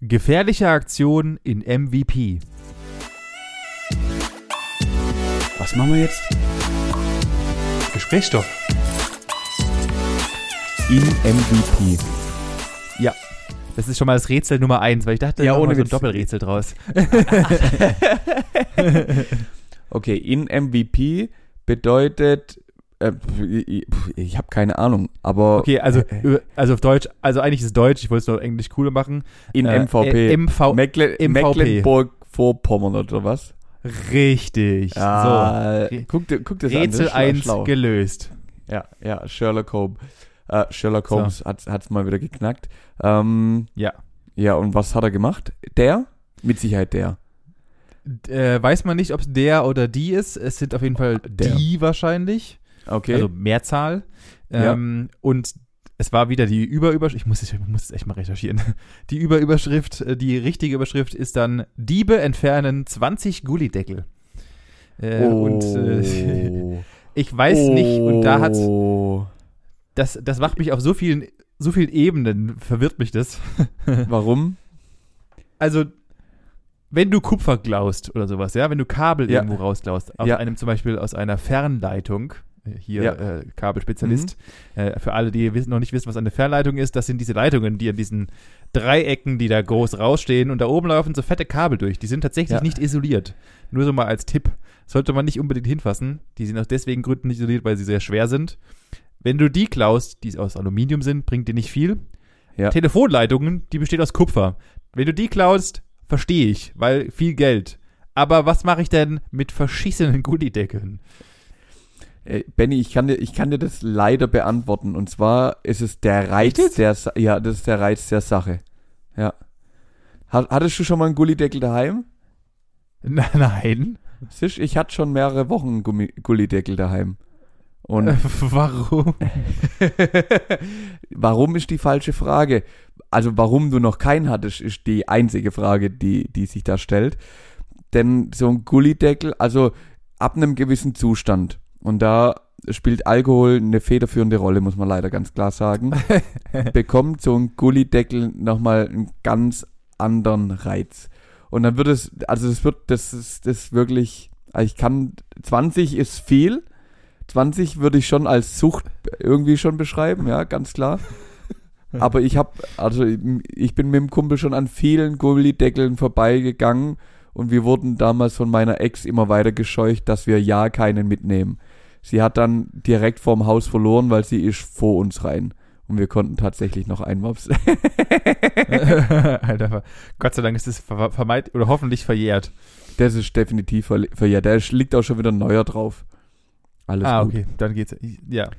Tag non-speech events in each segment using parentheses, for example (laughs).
Gefährliche Aktion in MVP. Was machen wir jetzt? Gesprächsstoff. In MVP. Ja. Das ist schon mal das Rätsel Nummer eins, weil ich dachte, Ja, ja, ohne so ein. Doppelrätsel draus. (laughs) (laughs) Okay, in MVP bedeutet, äh, ich, ich habe keine Ahnung, aber Okay, also, also auf Deutsch, also eigentlich ist es Deutsch, ich wollte es nur Englisch cooler machen. in Äh, MVP. äh, MV Mecklen, MVP. Mecklenburg-Vorpommern oder was? Richtig. Ja, so. guck, dir- guck das Rätsel an. ist 1 schlau. gelöst. Ja, ja, Sherlock Holmes. Äh, Sherlock So. Holmes hat hat's mal wieder geknackt. Ähm, Ja. ja, und was hat er gemacht? Der? Mit Sicherheit der. D- Äh, weiß man nicht, ob es der oder die ist. Es sind auf jeden Fall Der. die wahrscheinlich. Okay. Also Mehrzahl. Ja. Ähm, Und es war wieder die Überüberschrift. Ich muss, ich muss es echt mal recherchieren. (laughs) Die Überüberschrift, äh, die richtige Überschrift ist dann Diebe entfernen 20 Gullideckel. Äh, Und äh, Oh. (laughs) ich weiß nicht, und da hat Oh. das, das macht mich auf so vielen, so vielen Ebenen, verwirrt mich das. (laughs) Warum? Also, wenn du Kupfer klaust oder sowas, ja, wenn du Kabel Ja. irgendwo rausklaust, aus Ja. einem zum Beispiel aus einer Fernleitung, hier Ja. äh, Kabelspezialist, äh, für alle, die wissen, noch nicht wissen, was eine Fernleitung ist, das sind diese Leitungen, die an diesen Dreiecken, die da groß rausstehen und da oben laufen so fette Kabel durch. Die sind tatsächlich Ja. nicht isoliert. Nur so mal als Tipp. Sollte man nicht unbedingt hinfassen. Die sind aus deswegen Gründen nicht isoliert, weil sie sehr schwer sind. Wenn du die klaust, die aus Aluminium sind, bringt dir nicht viel. Ja. Telefonleitungen, die besteht aus Kupfer. Wenn du die klaust, verstehe ich, weil viel Geld. Aber was mache ich denn mit verschissenen (laughs) Gullideckeln? Äh, Benny, ich kann, dir, ich kann dir das leider beantworten. Und zwar ist es der Reiz jetzt? der Sa Ja, das ist der Reiz der Sache. Ja. Hat, hattest du schon mal einen Gullideckel daheim? (laughs) Nein. Sisch, ich hatte schon mehrere Wochen einen Gummi Gullideckel daheim. Und Äh, (laughs) warum? (laughs) warum ist die falsche Frage? Also warum du noch keinen hattest, ist die einzige Frage, die, die sich da stellt. Denn so ein Gullideckel, also ab einem gewissen Zustand, und da spielt Alkohol eine federführende Rolle, muss man leider ganz klar sagen, (laughs) bekommt so ein Gullideckel nochmal einen ganz anderen Reiz. Und dann wird es, also es wird, das ist das wirklich, also ich kann, 20 ist viel, 20 würde ich schon als Sucht irgendwie schon beschreiben, ja, ganz klar. (laughs) Aber ich habe, also ich bin mit dem Kumpel schon an vielen Gullideckeln vorbeigegangen und wir wurden damals von meiner Ex immer weiter gescheucht, dass wir ja keinen mitnehmen. Sie hat dann direkt vorm Haus verloren, weil sie ist vor uns rein. Und wir konnten tatsächlich noch einmops. (laughs) Alter, Gott sei Dank ist es ver vermeid oder hoffentlich verjährt. Das ist definitiv ver verjährt. Da liegt auch schon wieder ein neuer drauf. Alles ah, gut. okay, dann geht's. Ja.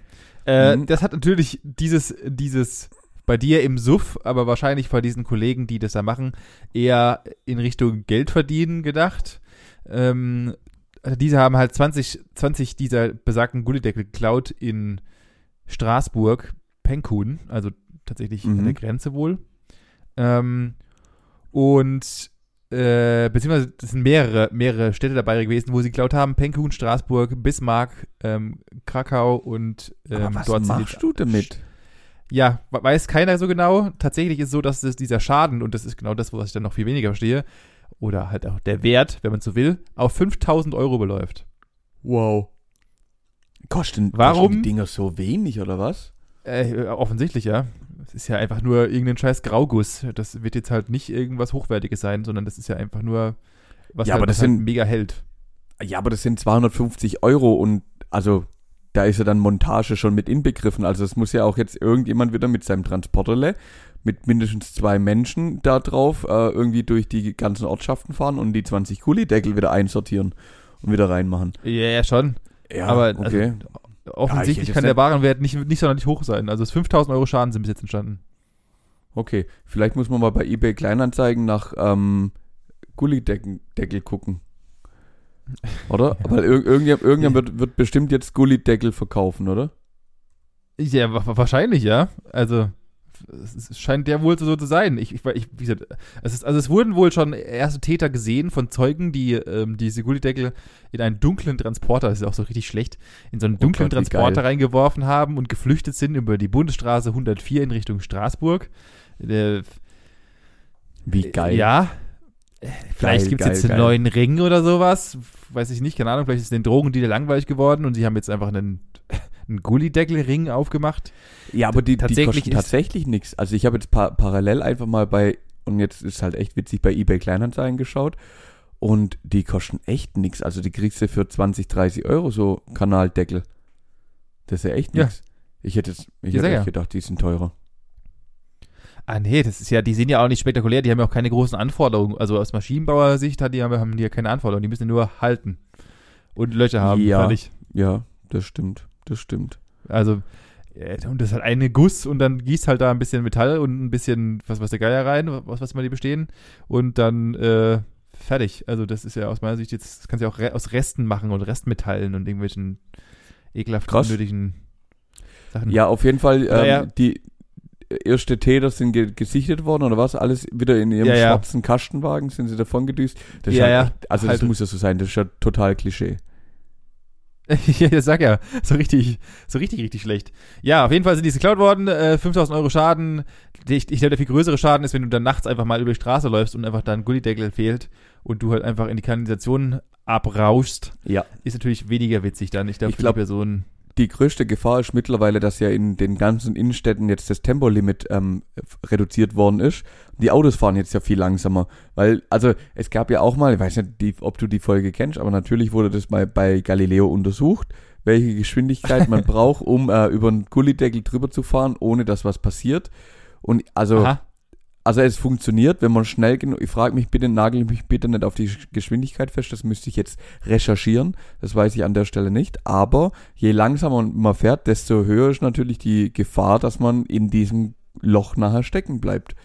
Äh, Mhm. Das hat natürlich dieses, dieses bei dir im Suff, aber wahrscheinlich bei diesen Kollegen, die das da machen, eher in Richtung Geld verdienen gedacht. Ähm, diese haben halt 20, 20 dieser besagten Gullideckel geklaut in Straßburg, Penkun, also tatsächlich Mhm. an der Grenze wohl. Ähm, und äh, beziehungsweise das sind mehrere, mehrere Städte dabei gewesen, wo sie geklaut haben. Penkun, Straßburg, Bismarck, ähm, Krakau und ähm, Aber was dort machst du damit? Ja, we- weiß keiner so genau. Tatsächlich ist es so, dass es dieser Schaden, und das ist genau das, was ich dann noch viel weniger verstehe, oder halt auch der Wert, wenn man so will, auf 5000 Euro beläuft. Wow. Kosten, Warum? kosten die Dinger so wenig oder was? Äh, offensichtlich, ja. Es ist ja einfach nur irgendein scheiß Grauguss. Das wird jetzt halt nicht irgendwas Hochwertiges sein, sondern das ist ja einfach nur was, Ja, halt, aber das halt sind- mega hält. Ja, aber das sind 250 Euro und also da ist ja dann Montage schon mit inbegriffen. Also es muss ja auch jetzt irgendjemand wieder mit seinem Transporterle mit mindestens zwei Menschen da drauf äh, irgendwie durch die ganzen Ortschaften fahren und die 20 Kuhlideckel wieder einsortieren und wieder reinmachen. Ja, ja, schon. Ja, aber okay. also, offensichtlich hätte kann der Warenwert nicht, nicht sonderlich hoch sein. Also es 5000 Euro Schaden sind bis jetzt entstanden. okay, vielleicht muss man mal bei eBay Kleinanzeigen nach ähm, Gullideckel Deckel gucken. Oder? Ja. (laughs) Weil ir irgendjemand, irgendjemand wird, wird bestimmt jetzt Gullideckel verkaufen, oder? Ja, wa- wa- wahrscheinlich, ja. Also, es scheint ja wohl so zu sein. Ich, ich, ich, wie gesagt, es ist, also es wurden wohl schon erste Täter gesehen von Zeugen, die ähm, diese Gullideckel in einen dunklen Transporter, das ist auch so richtig schlecht, in so einen Oh dunklen Gott, wie Transporter reingeworfen haben und geflüchtet sind über die Bundesstraße 104 in Richtung Straßburg. Äh, Wie geil. Ja. Vielleicht gibt es geil, jetzt einen geil. neuen Ring oder sowas. Weiß ich nicht, keine Ahnung. Vielleicht ist den Drogen die langweilig geworden und sie haben jetzt einfach einen, einen Gullideckel-Ring aufgemacht. Ja, aber die, die Tatsächlich kosten ist- tatsächlich nichts. Also ich habe jetzt pa parallel einfach mal bei, und jetzt ist halt echt witzig, bei eBay Kleinanzeigen geschaut. Und die kosten echt nichts. Also die kriegst du für 20, 30 Euro so Kanaldeckel. Das ist ja echt Ja. nichts. Ich hätte, jetzt- ich Ja, hätte ja. gedacht, die sind teurer. Ah, nee, das ist ja, die sind ja auch nicht spektakulär, die haben ja auch keine großen Anforderungen. Also aus Maschinenbauer-Sicht hat die, haben, haben die ja keine Anforderungen, die müssen nur halten. Und Löcher haben, Ja. fertig. Ja, das stimmt. Das stimmt. Also, äh, und das ist halt eine Guss und dann gießt halt da ein bisschen Metall und ein bisschen, was weiß der Geier rein, was, was immer die bestehen. Und dann, äh, fertig. Also, das ist ja aus meiner Sicht jetzt, das kannst du ja auch re aus Resten machen und Restmetallen und irgendwelchen ekelhaften, Krass. unnötigen Sachen. Ja, auf jeden Fall, Ja, ähm, ja. die erste Täter sind ge gesichtet worden oder was? Alles wieder in ihrem Ja, ja. schwarzen Kastenwagen sind sie davon gedüst. Das Ja, ja. Also das Halt- muss ja so sein, das ist ja total Klischee. (laughs) ja, ich sag ja, so richtig, so richtig, richtig schlecht. Ja, auf jeden Fall sind die geklaut worden, äh, 5000 Euro Schaden. Ich, ich glaube, der viel größere Schaden ist, wenn du dann nachts einfach mal über die Straße läufst und einfach dein Gullideckel fehlt und du halt einfach in die Kanalisation abrauschst, Ja. ist natürlich weniger witzig dann. Ich glaube, Ich für glaub- die Person, Die größte Gefahr ist mittlerweile, dass ja in den ganzen Innenstädten jetzt das Tempolimit ähm, reduziert worden ist. Die Autos fahren jetzt ja viel langsamer, weil, also es gab ja auch mal, ich weiß nicht, die, ob du die Folge kennst, aber natürlich wurde das mal bei Galileo untersucht, welche Geschwindigkeit man (laughs) braucht, um äh, über einen Gullideckel drüber zu fahren, ohne dass was passiert. Und also, aha, also es funktioniert, wenn man schnell genug, ich frage mich bitte, nagel mich bitte nicht auf die Sch- Geschwindigkeit fest, das müsste ich jetzt recherchieren, das weiß ich an der Stelle nicht, aber je langsamer man fährt, desto höher ist natürlich die Gefahr, dass man in diesem Loch nachher stecken bleibt.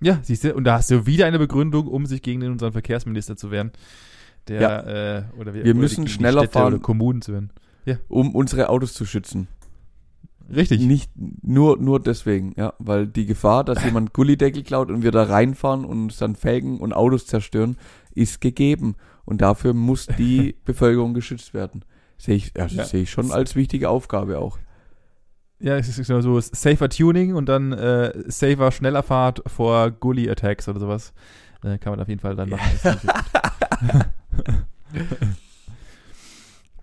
ja, siehst du, und da hast du wieder eine Begründung, um sich gegen unseren Verkehrsminister zu wehren. Der, Ja. äh, oder wir, Wir oder müssen schneller fahren. Kommunen zu wehren. Um unsere Autos zu schützen. Richtig. Nicht nur, nur deswegen, ja, weil die Gefahr, dass (laughs) jemand Gullideckel klaut und wir da reinfahren und uns dann Felgen und Autos zerstören, ist gegeben. Und dafür muss die (laughs) Bevölkerung geschützt werden. Sehe ich, also Ja. sehe ich schon als wichtige Aufgabe auch. Ja, es ist genau so safer Tuning und dann äh, safer Schnellerfahrt vor Gully Attacks oder sowas. Äh, kann man auf jeden Fall dann machen. Gut. (laughs)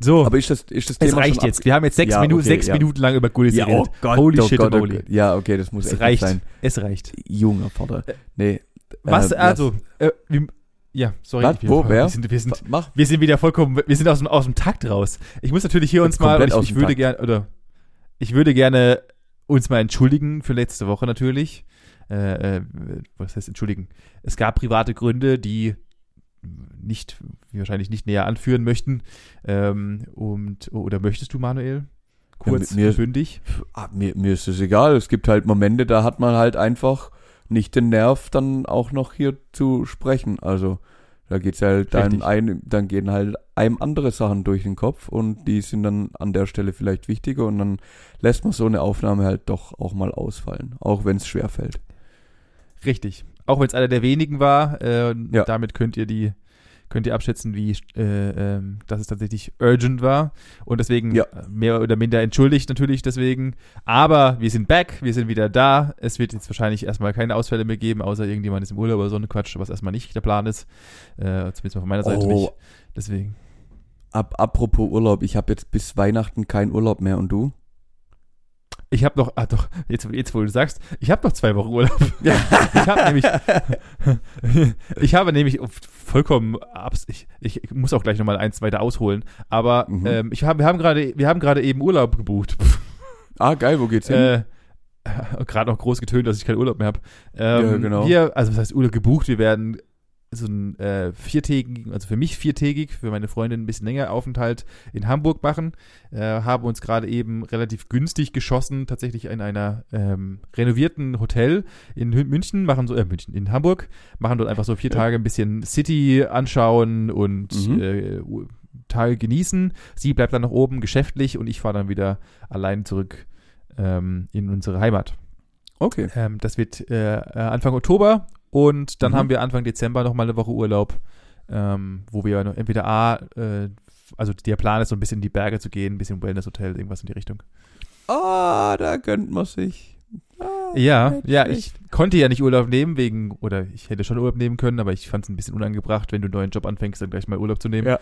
so, Aber ist das, ist das es Thema reicht schon jetzt. Wir haben jetzt sechs, Ja, Minuten, okay, sechs ja. Minuten lang über Gullis Ja, oh geredet. Gott, Holy oh shit Gott, and oh holy. Gott. Ja, okay, das muss Es echt reicht. sein. Es reicht. Junger Vater. Nee. Was, äh, also, äh, wie, ja, sorry. Was? wir, Wo? Wer? Wir sind, wir, sind, Mach. wir sind wieder vollkommen, wir sind aus dem, aus dem Takt raus. Ich muss natürlich hier uns mal, ich, ich würde gerne, oder ich würde gerne uns mal entschuldigen für letzte Woche natürlich. Äh, äh, was heißt entschuldigen? Es gab private Gründe, die nicht, wahrscheinlich nicht näher anführen möchten. Ähm, und, oder möchtest du, Manuel? Kurz mit mir- bündig. Ah, mir, mir ist es egal. Es gibt halt Momente, da hat man halt einfach nicht den Nerv, dann auch noch hier zu sprechen. Also da geht's halt dann ein, dann gehen halt einem andere Sachen durch den Kopf und die sind dann an der Stelle vielleicht wichtiger und dann lässt man so eine Aufnahme halt doch auch mal ausfallen, auch wenn es schwer fällt. Richtig. Auch wenn es einer der wenigen war, äh, Ja. damit könnt ihr die könnt ihr abschätzen, wie äh, ähm, dass es tatsächlich urgent war und deswegen Ja. äh, mehr oder minder entschuldigt natürlich deswegen. Aber wir sind back, wir sind wieder da. Es wird jetzt wahrscheinlich erstmal keine Ausfälle mehr geben, außer irgendjemand ist im Urlaub oder so eine Quatsch, was erstmal nicht der Plan ist. Äh, zumindest mal von meiner Seite Oh. nicht. Deswegen. Ab, apropos Urlaub, ich habe jetzt bis Weihnachten keinen Urlaub mehr und du? Ich habe noch, ah doch, jetzt, jetzt wo du sagst, ich habe noch zwei Wochen Urlaub. (laughs) (laughs) ich habe nämlich, ich habe nämlich vollkommen, abs ich, ich muss auch gleich nochmal eins weiter ausholen, aber Mhm. ähm, ich hab, wir haben gerade, wir haben gerade eben Urlaub gebucht. (laughs) Ah, geil, wo geht's hin? äh, gerade noch groß getönt, dass ich keinen Urlaub mehr habe. Ähm, Ja, genau. Wir, also was heißt Urlaub gebucht? Wir werden so einen äh, viertägigen, also für mich viertägig, für meine Freundin ein bisschen länger Aufenthalt in Hamburg machen. Äh, haben uns gerade eben relativ günstig geschossen, tatsächlich in einer ähm, renovierten Hotel in München, machen so, äh, München, in Hamburg, machen dort einfach so vier. Tage ein bisschen City anschauen und Mhm. äh, Tage genießen. Sie bleibt dann noch oben geschäftlich und ich fahre dann wieder allein zurück ähm, in unsere Heimat. Okay. Ähm, das wird äh, äh, Anfang Oktober und dann Mhm. haben wir Anfang Dezember noch mal eine Woche Urlaub, ähm, wo wir entweder A, äh, also der Plan ist so ein bisschen in die Berge zu gehen, ein bisschen Wellness-Hotel, irgendwas in die Richtung. Ah, da gönnt man sich. Ah. Ja, ja, ich konnte ja nicht Urlaub nehmen wegen, oder ich hätte schon Urlaub nehmen können, aber ich fand es ein bisschen unangebracht, wenn du einen neuen Job anfängst, dann gleich mal Urlaub zu nehmen. Ja.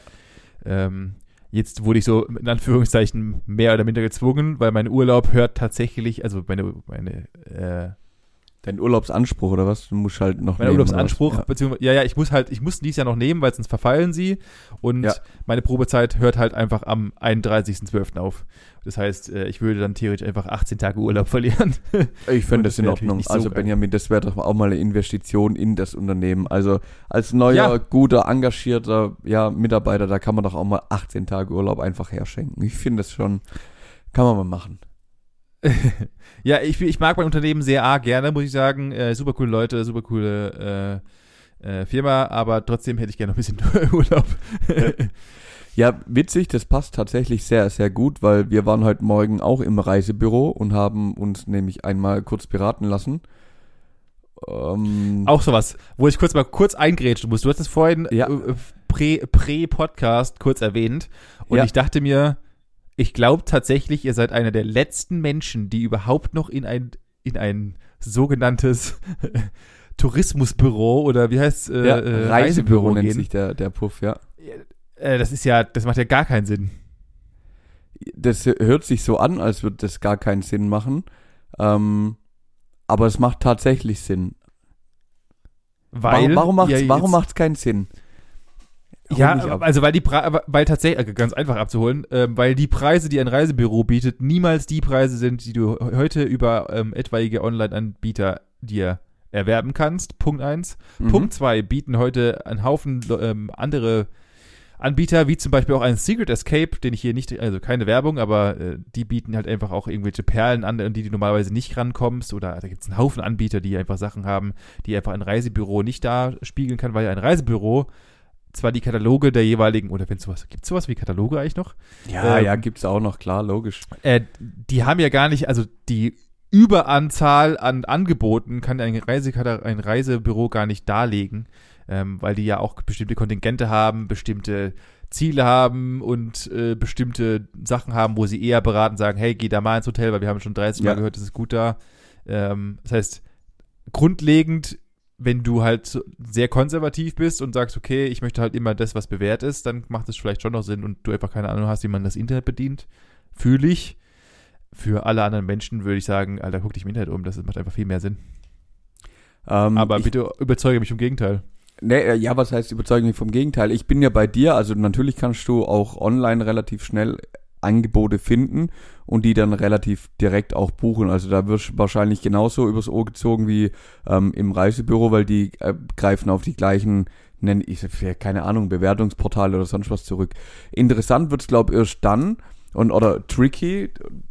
Ähm, jetzt wurde ich so in Anführungszeichen mehr oder minder gezwungen, weil mein Urlaub hört tatsächlich, also meine, meine, äh, Dein Urlaubsanspruch oder was? Du musst halt noch mein nehmen, Urlaubsanspruch, was? beziehungsweise, ja, ja, ich muss halt, ich muss dies Jahr noch nehmen, weil sonst verfallen sie und Ja. meine Probezeit hört halt einfach am 31.12. auf. Das heißt, äh, ich würde dann theoretisch einfach 18 Tage Urlaub (laughs) verlieren. Ja. Ich finde das das in Ordnung. nicht so also. Benjamin, das wäre doch auch mal eine Investition in das Unternehmen. Also als neuer, Ja. guter, engagierter ja, Mitarbeiter, da kann man doch auch mal 18 Tage Urlaub einfach herschenken. Ich finde das schon, kann man mal machen. (laughs) ja, ich, ich mag mein Unternehmen sehr arg gerne, muss ich sagen. Äh, super coole Leute, super coole äh, äh, Firma, aber trotzdem hätte ich gerne noch ein bisschen (laughs) Urlaub. (laughs) Ja, witzig, das passt tatsächlich sehr, sehr gut, weil wir waren heute Morgen auch im Reisebüro und haben uns nämlich einmal kurz beraten lassen. Ähm, Auch sowas, wo ich kurz mal kurz eingrätschen muss. Du hast es vorhin Ja. äh, prä- Prä-Podcast kurz erwähnt und Ja. ich dachte mir, ich glaube tatsächlich, ihr seid einer der letzten Menschen, die überhaupt noch in ein, in ein sogenanntes (laughs) Tourismusbüro oder wie heißt äh, ja, äh, Reisebüro nennt gehen. sich der, der Puff, ja. Äh, das ist ja, das macht ja gar keinen Sinn. Das hört sich so an, als würde das gar keinen Sinn machen. Ähm, aber es macht tatsächlich Sinn. Weil warum warum macht's, ihr jetzt- warum macht's keinen Sinn? Ja, also weil die Pre weil tatsächlich, äh, ganz einfach abzuholen, ähm, weil die Preise, die ein Reisebüro bietet, niemals die Preise sind, die du he- heute über ähm, etwaige Online-Anbieter dir erwerben kannst. Punkt eins. Mhm. Punkt zwei bieten heute einen Haufen ähm, andere Anbieter, wie zum Beispiel auch ein Secret Escape, den ich hier nicht, also keine Werbung, aber äh, die bieten halt einfach auch irgendwelche Perlen an, an die du normalerweise nicht rankommst. Oder da gibt es einen Haufen Anbieter, die einfach Sachen haben, die einfach ein Reisebüro nicht da spiegeln kann, weil ein Reisebüro zwar die Kataloge der jeweiligen, oder wenn sowas, gibt es sowas wie Kataloge eigentlich noch? Ja, ähm, ja, gibt's auch noch, klar, logisch. Äh, die haben ja gar nicht, also die Überanzahl an Angeboten kann ein, Reisekata- ein Reisebüro gar nicht darlegen, ähm, weil die ja auch bestimmte Kontingente haben, bestimmte Ziele haben und äh, bestimmte Sachen haben, wo sie eher beraten, sagen, hey, geh da mal ins Hotel, weil wir haben schon 30 Mal Ja. gehört, es ist gut da. Ähm, das heißt, grundlegend, wenn du halt sehr konservativ bist und sagst, okay, ich möchte halt immer das, was bewährt ist, dann macht es vielleicht schon noch Sinn und du einfach keine Ahnung hast, wie man das Internet bedient. Fühle ich. Für alle anderen Menschen würde ich sagen, Alter, guck dich im Internet um, das macht einfach viel mehr Sinn. Ähm, Aber bitte überzeuge mich vom Gegenteil. Nee, äh, ja, was heißt überzeugen mich vom Gegenteil? Ich bin ja bei dir, also natürlich kannst du auch online relativ schnell Angebote finden und die dann relativ direkt auch buchen. Also da wirst du wahrscheinlich genauso übers Ohr gezogen wie ähm, im Reisebüro, weil die äh, greifen auf die gleichen, nenne ich keine Ahnung, Bewertungsportale oder sonst was zurück. Interessant wird's glaub erst dann und oder tricky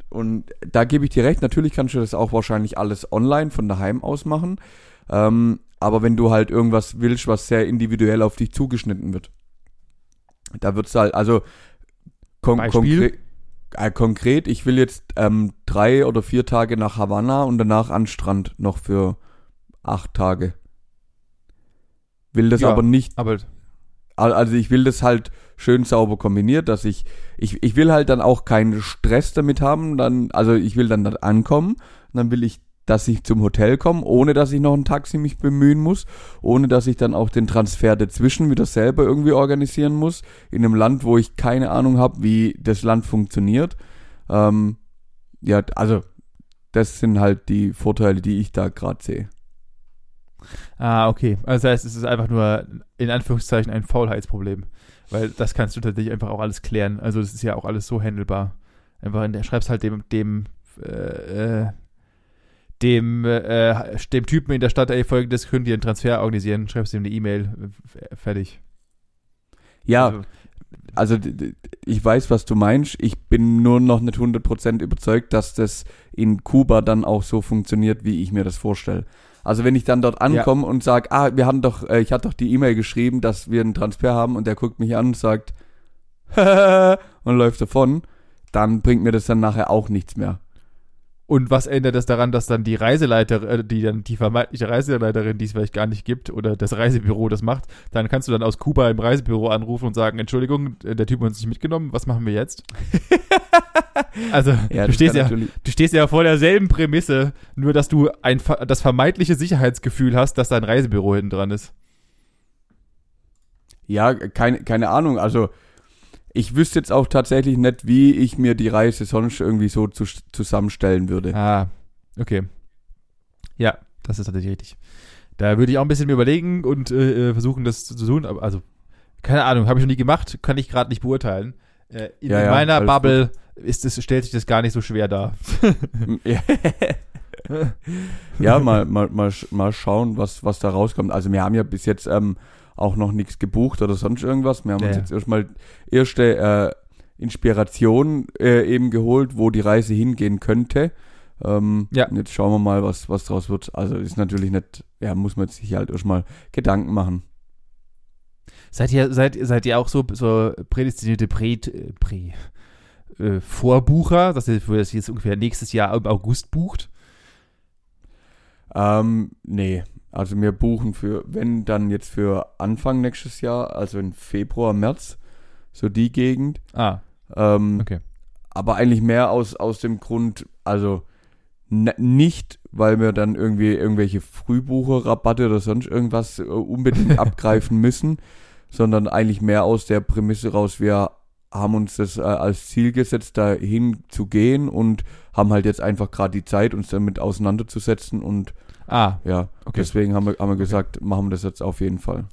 und da gebe ich dir recht, natürlich kannst du das auch wahrscheinlich alles online von daheim aus machen. Ähm, aber wenn du halt irgendwas willst, was sehr individuell auf dich zugeschnitten wird, da wird's halt, also kon Beispiel? konkret, äh, konkret, ich will jetzt ähm, drei oder vier Tage nach Havanna und danach an Strand noch für acht Tage. Will das Ja. aber nicht Aber Al- Also ich will das halt schön sauber kombiniert, dass ich, ich, ich will halt dann auch keinen Stress damit haben, dann, also ich will dann dort ankommen, dann will ich, dass ich zum Hotel komme, ohne dass ich noch ein Taxi mich bemühen muss, ohne dass ich dann auch den Transfer dazwischen wieder selber irgendwie organisieren muss, in einem Land, wo ich keine Ahnung habe, wie das Land funktioniert. Ähm, ja, also das sind halt die Vorteile, die ich da gerade sehe. Ah, okay. Also das heißt, es ist einfach nur in Anführungszeichen ein Faulheitsproblem. Weil das kannst du tatsächlich einfach auch alles klären. Also das ist ja auch alles so handelbar. Einfach, in der- schreibst halt dem, dem, äh, äh, dem, äh, dem Typen in der Stadt, ey, folgendes, können wir einen Transfer organisieren, schreibst ihm eine E-Mail, fertig. Ja, Also, also ich weiß, was du meinst. Ich bin nur noch nicht 100% überzeugt, dass das in Kuba dann auch so funktioniert, wie ich mir das vorstelle. Also wenn ich dann dort ankomme und sage, ah, wir hatten doch, äh, ich hatte doch die E-Mail geschrieben, dass wir einen Transfer haben und der guckt mich an und sagt, (laughs) und läuft davon, dann bringt mir das dann nachher auch nichts mehr. Und was ändert das daran, dass dann die Reiseleiterin, äh, die dann die vermeintliche Reiseleiterin, die es vielleicht gar nicht gibt, oder das Reisebüro das macht, dann kannst du dann aus Kuba im Reisebüro anrufen und sagen, Entschuldigung, äh, der Typ hat uns nicht mitgenommen, was machen wir jetzt? (laughs) also Ja, du stehst ja, natürlich- du stehst ja vor derselben Prämisse, nur dass du ein das vermeintliche Sicherheitsgefühl hast, dass da ein Reisebüro hinten dran ist. Ja, keine, keine Ahnung. Also ich wüsste jetzt auch tatsächlich nicht, wie ich mir die Reise sonst irgendwie so zu, zusammenstellen würde. Ah, okay. Ja, das ist tatsächlich richtig. Da würde ich auch ein bisschen mir überlegen und äh, äh, versuchen, das zu tun. Aber also, keine Ahnung, habe ich noch nie gemacht, kann ich gerade nicht beurteilen. Äh, in, Ja, ja, meiner Bubble ist es, stellt sich das gar nicht so schwer dar. (laughs) ja, mal, mal, mal, mal schauen, was, was da rauskommt. Also wir haben ja bis jetzt ähm, auch noch nichts gebucht oder sonst irgendwas. Wir haben Ja, uns jetzt erstmal erste äh, Inspiration äh, eben geholt, wo die Reise hingehen könnte. Ähm, Ja. und Jetzt schauen wir mal, was, was draus wird. Also ist natürlich nicht, ja, muss man sich halt erstmal Gedanken machen. Seid ihr, seid, seid ihr auch so, so prädestinierte Prä, Prä, äh, Vorbucher, dass ihr für das jetzt ungefähr nächstes Jahr im August bucht? Ähm, nee. Also wir buchen für, wenn dann jetzt für Anfang nächstes Jahr, also in Februar, März, so die Gegend. Ah, Ähm, okay. aber eigentlich mehr aus, aus dem Grund, also nicht, weil wir dann irgendwie irgendwelche Frühbucherrabatte oder sonst irgendwas äh, unbedingt (laughs) abgreifen müssen, sondern eigentlich mehr aus der Prämisse raus, wir haben uns das äh, als Ziel gesetzt, dahin zu gehen und haben halt jetzt einfach gerade die Zeit, uns damit auseinanderzusetzen und Ah, ja, Okay. deswegen haben wir, haben wir gesagt, machen wir das jetzt auf jeden Fall.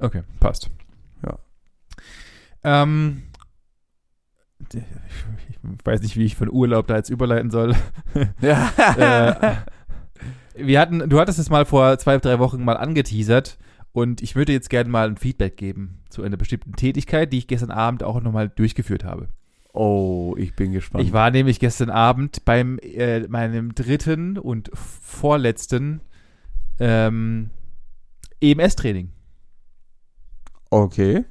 Okay, passt. Ja. Ähm, ich weiß nicht, wie ich von Urlaub da jetzt überleiten soll. (laughs) Ja. äh, wir hatten, du hattest es mal vor zwei, drei Wochen mal angeteasert und ich würde jetzt gerne mal ein Feedback geben zu einer bestimmten Tätigkeit, die ich gestern Abend auch nochmal durchgeführt habe. Oh, ich bin gespannt. Ich war nämlich gestern Abend beim äh, meinem dritten und vorletzten ähm, EMS-Training. okay.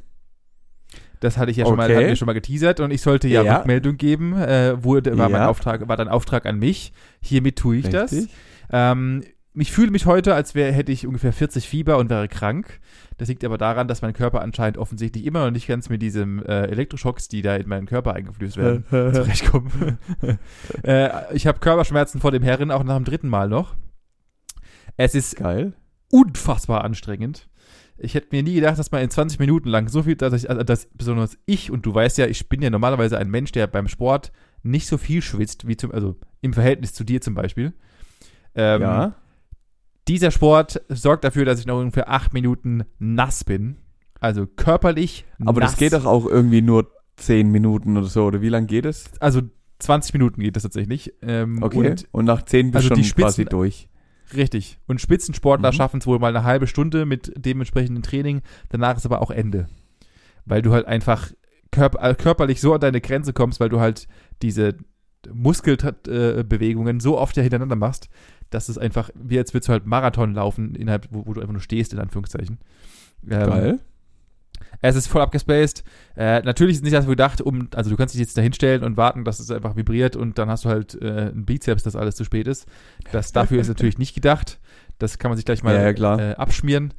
Das hatte ich ja schon mal, Okay. hatten wir schon mal geteasert und ich sollte ja, Ja. Rückmeldung geben. Äh, wurde, war mein Ja. Auftrag, war dann Auftrag an mich. Hiermit tue ich das. Richtig. Ähm, ich fühle mich heute, als wäre, hätte ich ungefähr 40 Fieber und wäre krank. Das liegt aber daran, dass mein Körper anscheinend offensichtlich immer noch nicht ganz mit diesem äh, Elektroschocks, die da in meinen Körper eingeflößt werden, (laughs) zurechtkommen. (laughs) äh, ich habe Körperschmerzen vor dem Herren, auch nach dem dritten Mal noch. Es ist Geil. unfassbar anstrengend. Ich hätte mir nie gedacht, dass man in 20 Minuten lang so viel, dass ich, also dass besonders ich, und du weißt ja, ich bin ja normalerweise ein Mensch, der beim Sport nicht so viel schwitzt, wie zum, also im Verhältnis zu dir zum Beispiel. Ähm, ja. Dieser Sport sorgt dafür, dass ich noch ungefähr acht Minuten nass bin. Also körperlich Aber nass. das geht doch auch irgendwie nur 10 Minuten oder so, oder wie lange geht es? Also 20 Minuten geht das tatsächlich. Ähm, Okay. Und Und, nach 10 bist also schon die Spitzen- quasi durch. Richtig. Und Spitzensportler Mhm. schaffen es wohl mal eine halbe Stunde mit dementsprechenden Training. Danach ist aber auch Ende. Weil du halt einfach äh, körperlich so an deine Grenze kommst, weil du halt diese Muskelbewegungen so oft ja hintereinander machst, dass es einfach, wie als würdest du halt Marathon laufen, innerhalb, wo, wo du einfach nur stehst, in Anführungszeichen. Ähm, Geil. Es ist voll abgespaced. Äh, natürlich ist nicht dafür gedacht, um, also du kannst dich jetzt da hinstellen und warten, dass es einfach vibriert und dann hast du halt äh, einen Bizeps, dass alles zu spät ist. Das dafür ist natürlich nicht gedacht. Das kann man sich gleich mal Ja, ja. Äh, abschmieren.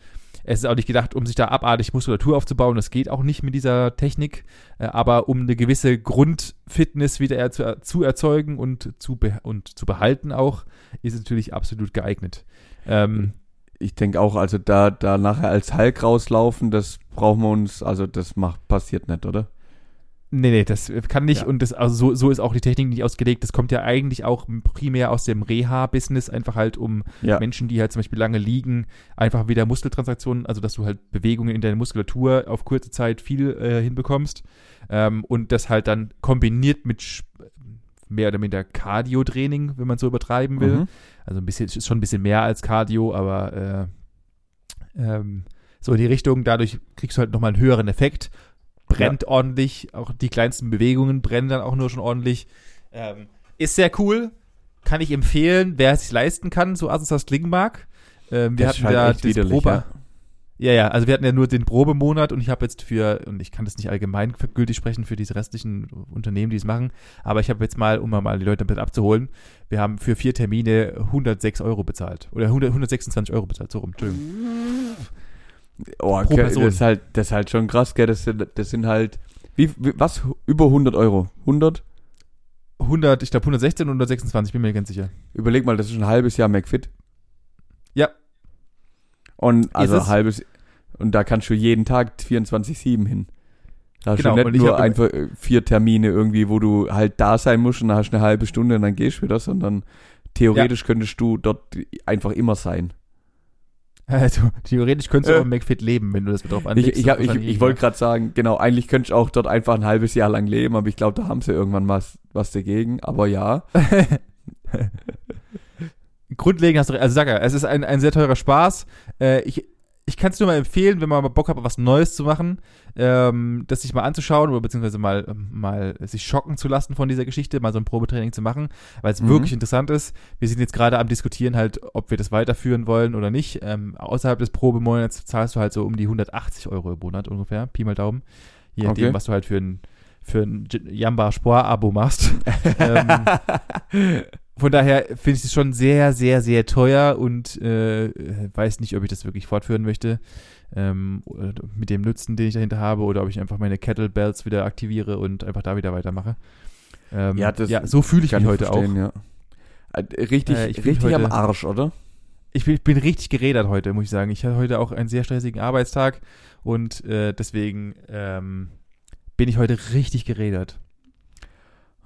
Es ist auch nicht gedacht, um sich da abartig Muskulatur aufzubauen. Das geht auch nicht mit dieser Technik. Äh, aber um eine gewisse Grundfitness wieder er zu, zu erzeugen und zu, und zu behalten auch, ist es natürlich absolut geeignet. Ähm, Ich denke auch, also da, da nachher als Hulk rauslaufen, das brauchen wir uns, also das macht, passiert nicht, oder? Nee, nee, das kann nicht Ja. und das, also so, so ist auch die Technik nicht ausgelegt. Das kommt ja eigentlich auch primär aus dem Reha-Business, einfach halt um Ja. Menschen, die halt zum Beispiel lange liegen, einfach wieder Muskeltransaktionen, also dass du halt Bewegungen in deiner Muskulatur auf kurze Zeit viel äh, hinbekommst ähm, und das halt dann kombiniert mit mehr oder minder Cardio-Training, wenn man so übertreiben will. Mhm. Also ein bisschen, ist schon ein bisschen mehr als Cardio, aber äh, ähm, so in die Richtung, dadurch kriegst du halt nochmal einen höheren Effekt. Brennt ordentlich, auch die kleinsten Bewegungen brennen dann auch nur schon ordentlich. Ähm, ist sehr cool, kann ich empfehlen, wer es sich leisten kann, so ass es das klingen mag. Ähm, wir Das hatten scheint da das Probe. ja. Ja, ja, also wir hatten ja nur den Probemonat und ich habe jetzt für, und ich kann das nicht allgemein gültig sprechen für diese restlichen Unternehmen, die es machen, aber ich habe jetzt mal, um mal die Leute ein bisschen abzuholen, wir haben für vier Termine 106 Euro bezahlt. Oder 100, 126 Euro bezahlt, so rum, Entschuldigung. Oh, Pro okay, Person. Das ist halt, das ist halt schon krass, gell? Das sind, das sind halt, wie, wie, was? Über 100 Euro? 100? 100, ich glaube 116 und 126, bin mir ganz sicher. Überleg mal, das ist ein halbes Jahr McFit. Ja. Und also es? halbes, und da kannst du jeden Tag 24-7 hin. Da hast Genau, du nicht ich nur einfach äh, vier Termine irgendwie, wo du halt da sein musst und dann hast du eine halbe Stunde und dann gehst du wieder, sondern theoretisch könntest du dort einfach immer sein. (laughs) Also, theoretisch könntest du Äh. auch im McFit leben, wenn du das drauf Ich, anlegst. ich, hab, ich, Wahrscheinlich ich nicht, wollte gerade sagen, genau, eigentlich könntest du auch dort einfach ein halbes Jahr lang leben, aber ich glaube, da haben sie irgendwann was, was dagegen. Aber ja, (laughs) Grundlegend hast du recht. Also sag ja, es ist ein, ein sehr teurer Spaß. Äh, ich ich kann es nur mal empfehlen, wenn man mal Bock hat, was Neues zu machen, ähm, das sich mal anzuschauen oder beziehungsweise mal, ähm, mal sich schocken zu lassen von dieser Geschichte, mal so ein Probetraining zu machen, weil es Mhm. wirklich interessant ist. Wir sind jetzt gerade am diskutieren halt, ob wir das weiterführen wollen oder nicht. Ähm, außerhalb des Probemonats zahlst du halt so um die 180 Euro im Monat ungefähr, Pi mal Daumen. Je nachdem, Okay. was du halt für ein, für ein Jamba Sport-Abo machst. (laughs) ähm, von daher finde ich es schon sehr, sehr, sehr teuer und äh, weiß nicht, ob ich das wirklich fortführen möchte. Ähm, mit dem Nutzen, den ich dahinter habe, oder ob ich einfach meine Kettlebells wieder aktiviere und einfach da wieder weitermache. Ähm, Ja, das ja, so fühle ich mich heute auch. Ja. Äh, Richtig, Äh, ich bin richtig am heute- Arsch, oder? Ich bin, ich bin richtig gerädert heute, muss ich sagen. Ich hatte heute auch einen sehr stressigen Arbeitstag und äh, deswegen ähm, bin ich heute richtig gerädert.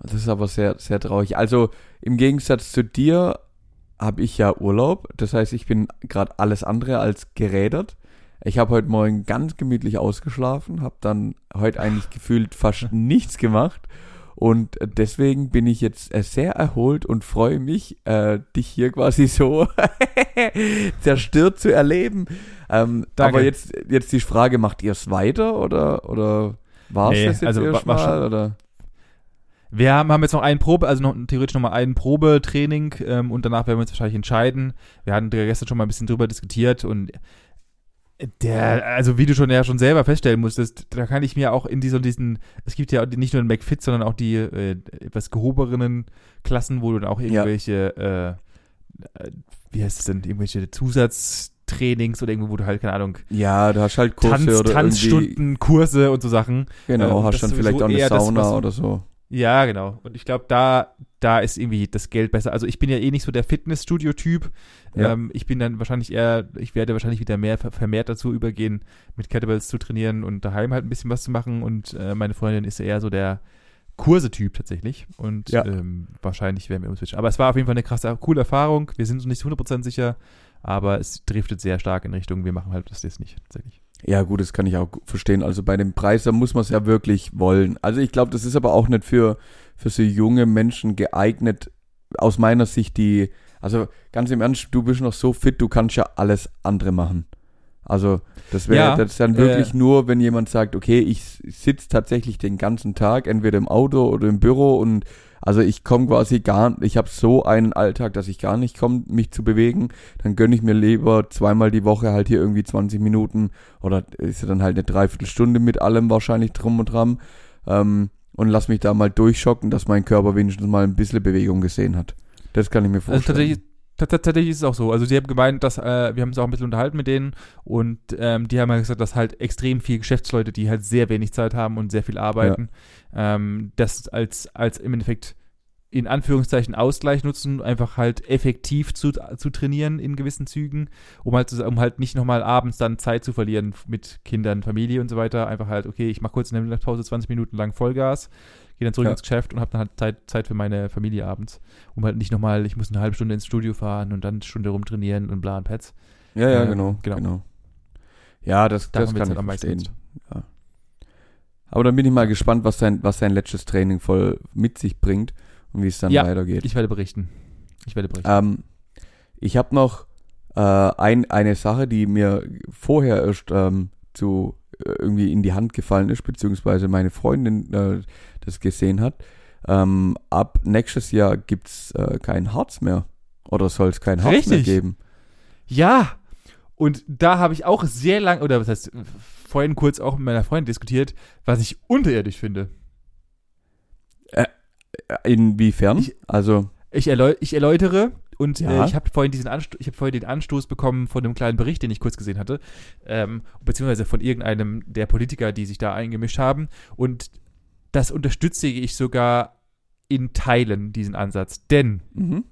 Das ist aber sehr, sehr traurig. Also im Gegensatz zu dir habe ich ja Urlaub. Das heißt, ich bin gerade alles andere als gerädert. Ich habe heute Morgen ganz gemütlich ausgeschlafen, habe dann heute eigentlich gefühlt fast (laughs) nichts gemacht. Und deswegen bin ich jetzt äh, sehr erholt und freue mich, äh, dich hier quasi (laughs) so zerstört zu erleben. Ähm, aber jetzt, jetzt die Frage, macht ihr es weiter oder, oder war es Nee, das jetzt also erstmal? Oder? Wir haben, haben jetzt noch einen Probe, also noch theoretisch noch mal ein Probetraining ähm, und danach werden wir uns wahrscheinlich entscheiden. Wir hatten gestern schon mal ein bisschen drüber diskutiert und der, also wie du schon ja schon selber feststellen musstest, da kann ich mir auch in diesen, diesen es gibt ja nicht nur den McFit, sondern auch die äh, etwas gehobenen Klassen, wo du dann auch irgendwelche, äh, äh, wie heißt es denn, irgendwelche Zusatztrainings oder irgendwo, wo du halt, keine Ahnung, Ja, du hast halt Kurse Tanz, oder Tanzstunden, Kurse und so Sachen. genau, ähm, hast das dann vielleicht auch eine das, Sauna was- oder so. Ja, genau. Und ich glaube, da, da ist irgendwie das Geld besser. Also ich bin ja eh nicht so der Fitnessstudio-Typ. Ja. Ähm, ich bin dann wahrscheinlich eher, ich werde wahrscheinlich wieder mehr ver- vermehrt dazu übergehen, mit Kettlebells zu trainieren und daheim halt ein bisschen was zu machen. Und äh, meine Freundin ist eher so der Kurse-Typ tatsächlich. Und Ja. ähm, wahrscheinlich werden wir umswitchen. Aber es war auf jeden Fall eine krasse, coole Erfahrung. Wir sind uns nicht 100% sicher, aber es driftet sehr stark in Richtung, wir machen halt das jetzt nicht tatsächlich. Ja, gut, das kann ich auch verstehen. Also bei dem Preis, da muss man es ja wirklich wollen. Also ich glaube, das ist aber auch nicht für, für so junge Menschen geeignet, aus meiner Sicht, die, also ganz im Ernst, du bist noch so fit, du kannst ja alles andere machen. Also das wäre Ja, das dann wirklich nur, wenn jemand sagt, okay, ich sitze tatsächlich den ganzen Tag entweder im Auto oder im Büro und also ich komme quasi gar, ich habe so einen Alltag, dass ich gar nicht komme, mich zu bewegen, dann gönne ich mir lieber zweimal die Woche halt hier irgendwie 20 Minuten oder ist ja dann halt eine Dreiviertelstunde mit allem wahrscheinlich drum und dran ähm, und lass mich da mal durchschocken, dass mein Körper wenigstens mal ein bisschen Bewegung gesehen hat. Das kann ich mir Also vorstellen. tatsächlich, ta- ta- tatsächlich ist es auch so. Also sie haben gemeint, dass äh, wir haben uns auch ein bisschen unterhalten mit denen und ähm, die haben halt gesagt, dass halt extrem viele Geschäftsleute, die halt sehr wenig Zeit haben und sehr viel arbeiten, ähm, das als als im Endeffekt in Anführungszeichen Ausgleich nutzen, einfach halt effektiv zu, zu trainieren in gewissen Zügen, um halt, zu, um halt nicht nochmal abends dann Zeit zu verlieren mit Kindern, Familie und so weiter. Einfach halt, okay, ich mache kurz in der Mittagspause 20 Minuten lang Vollgas, gehe dann zurück Ja. ins Geschäft und habe dann halt Zeit, Zeit für meine Familie abends um halt nicht nochmal, ich muss eine halbe Stunde ins Studio fahren und dann eine Stunde rumtrainieren und bla und Pets. Ja, ja, Ähm, genau, genau. genau. Ja, das, das kann halt ich am meisten verstehen. Ja. Aber dann bin ich mal gespannt, was sein, was sein letztes Training voll mit sich bringt und wie es dann Ja, weitergeht. Ich werde berichten. Ich werde berichten. Ähm, ich habe noch äh, ein, eine Sache, die mir vorher erst ähm, zu äh, irgendwie in die Hand gefallen ist, beziehungsweise meine Freundin äh, das gesehen hat. Ähm, ab nächstes Jahr gibt's äh, kein Harz mehr. Oder soll es kein Harz mehr Richtig. geben? ja! Und da habe ich auch sehr lang, oder was heißt, vorhin kurz auch mit meiner Freundin diskutiert, was ich unterirdisch finde. Inwiefern? Ich- also, Ich, erläu ich erläutere und Ja. äh, ich habe vorhin diesen Ansto ich habe vorhin den Anstoß bekommen von einem kleinen Bericht, den ich kurz gesehen hatte, ähm, beziehungsweise von irgendeinem der Politiker, die sich da eingemischt haben. Und das unterstütze ich sogar in Teilen, diesen Ansatz. Denn mhm.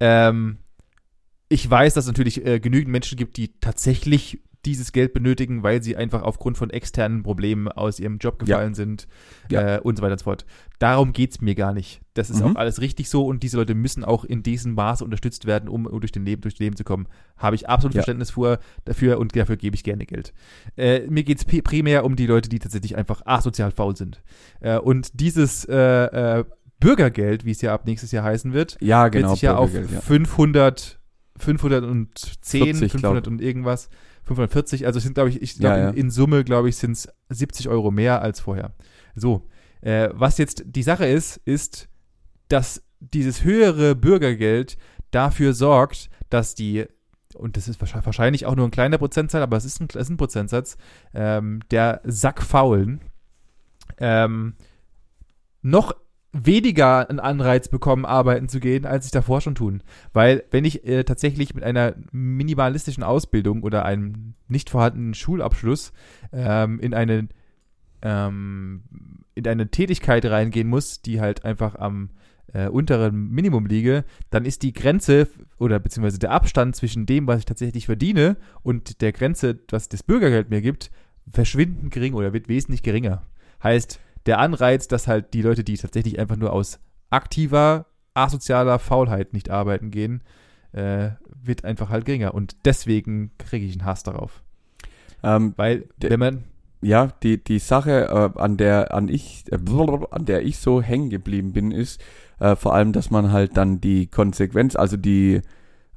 ähm, ich weiß, dass es natürlich äh, genügend Menschen gibt, die tatsächlich dieses Geld benötigen, weil sie einfach aufgrund von externen Problemen aus ihrem Job gefallen sind Ja. äh, und so weiter und so fort. Darum geht's mir gar nicht. Das ist Mhm. auch alles richtig so und diese Leute müssen auch in diesem Maße unterstützt werden, um durch den Leben, durch das Leben zu kommen. Habe ich absolut Ja. Verständnis vor, dafür und dafür gebe ich gerne Geld. Äh, mir geht's pri- primär um die Leute, die tatsächlich einfach asozial faul sind. Äh, und dieses äh, äh, Bürgergeld, wie es ja ab nächstes Jahr heißen wird, ja, genau. wird sich ja auf Bürgergeld, ja. 500, 510, 40, 500 glaub. und irgendwas, 540, also sind, glaube ich, ich Ja, glaube, ja. in, in Summe, glaube ich, sind es 70 Euro mehr als vorher. So, äh, was jetzt die Sache ist, ist, dass dieses höhere Bürgergeld dafür sorgt, dass die, und das ist wahrscheinlich- wahrscheinlich auch nur ein kleiner Prozentsatz, aber es ist ein, es ist ein Prozentsatz, ähm, der Sackfaulen ähm, noch weniger einen Anreiz bekommen, arbeiten zu gehen, als sie davor schon tun. Weil wenn ich äh, tatsächlich mit einer minimalistischen Ausbildung oder einem nicht vorhandenen Schulabschluss ähm, in eine ähm, in eine Tätigkeit reingehen muss, die halt einfach am äh, unteren Minimum liege, dann ist die Grenze oder beziehungsweise der Abstand zwischen dem, was ich tatsächlich verdiene und der Grenze, was das Bürgergeld mir gibt, verschwindend gering oder wird wesentlich geringer. Heißt, der Anreiz, dass halt die Leute, die tatsächlich einfach nur aus aktiver, asozialer Faulheit nicht arbeiten gehen, äh, wird einfach halt geringer. Und deswegen kriege ich einen Hass darauf. Ähm, Weil, wenn man, ja, die, die Sache, äh, an der an ich, äh, an der ich so hängen geblieben bin, ist äh, vor allem, dass man halt dann die Konsequenz, also die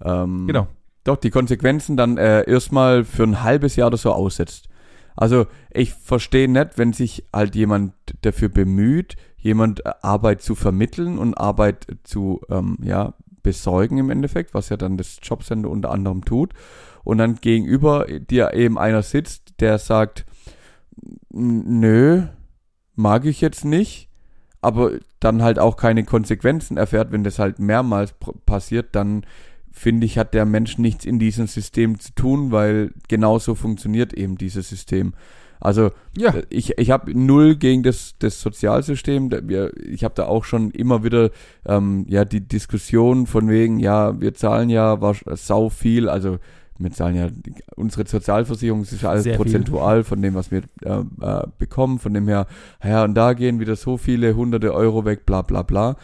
ähm, genau, doch die Konsequenzen dann äh, erstmal für ein halbes Jahr oder so aussetzt. Also ich verstehe nicht, wenn sich halt jemand dafür bemüht, jemand äh, Arbeit zu vermitteln und Arbeit zu ähm, ja besorgen im Endeffekt, was ja dann das Jobcenter unter anderem tut, und dann gegenüber dir eben einer sitzt, der sagt, "N- nö, mag ich jetzt nicht, aber dann halt auch keine Konsequenzen erfährt, wenn das halt mehrmals passiert, dann finde ich, hat der Mensch nichts in diesem System zu tun, weil genauso funktioniert eben dieses System. Also ja, ich, ich habe null gegen das, das Sozialsystem. Ich habe da auch schon immer wieder ähm, ja die Diskussion von wegen, ja, wir zahlen ja wasch- sau viel, also wir zahlen ja unsere Sozialversicherung ist ja alles Sehr viel. prozentual von dem, was wir äh, äh, bekommen. Von dem her, ja, und da gehen wieder so viele hunderte Euro weg, bla bla bla.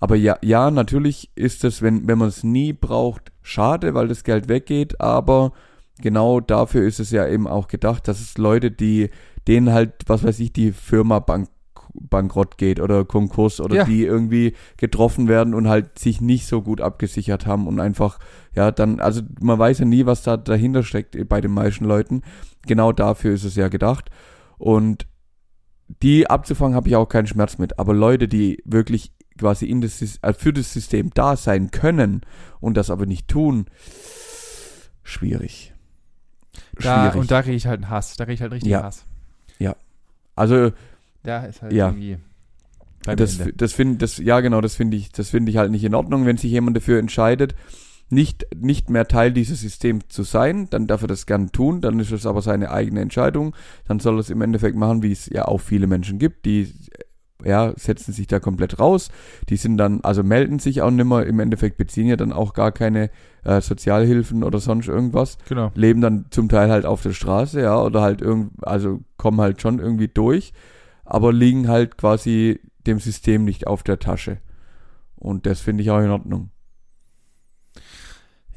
Aber ja, ja, natürlich ist es, wenn, wenn man es nie braucht, schade, weil das Geld weggeht, aber genau dafür ist es ja eben auch gedacht, dass es Leute, die, denen halt, was weiß ich, die Firma bank, bankrott geht oder Konkurs oder Ja. die irgendwie getroffen werden und halt sich nicht so gut abgesichert haben und einfach, ja, dann, also man weiß ja nie, was da dahinter steckt bei den meisten Leuten. Genau dafür ist es ja gedacht. Und die abzufangen habe ich auch keinen Schmerz mit. Aber Leute, die wirklich quasi in das, äh, für das System da sein können und das aber nicht tun, schwierig. da, schwierig. und da kriege ich halt einen Hass, da kriege ich halt richtig Ja. Hass. also Da ist halt Ja. irgendwie das, Ende. das finde das ja genau das finde ich das finde ich halt nicht in Ordnung wenn sich jemand dafür entscheidet nicht nicht mehr Teil dieses Systems zu sein dann darf er das gern tun dann ist es aber seine eigene Entscheidung dann soll er es im Endeffekt machen wie es ja auch viele Menschen gibt die ja setzen sich da komplett raus die sind dann also melden sich auch nimmer im Endeffekt beziehen ja dann auch gar keine äh, Sozialhilfen oder sonst irgendwas Genau. leben dann zum Teil halt auf der Straße, ja, oder halt irgend, also kommen halt schon irgendwie durch, aber liegen halt quasi dem System nicht auf der Tasche. Und das finde ich auch in Ordnung.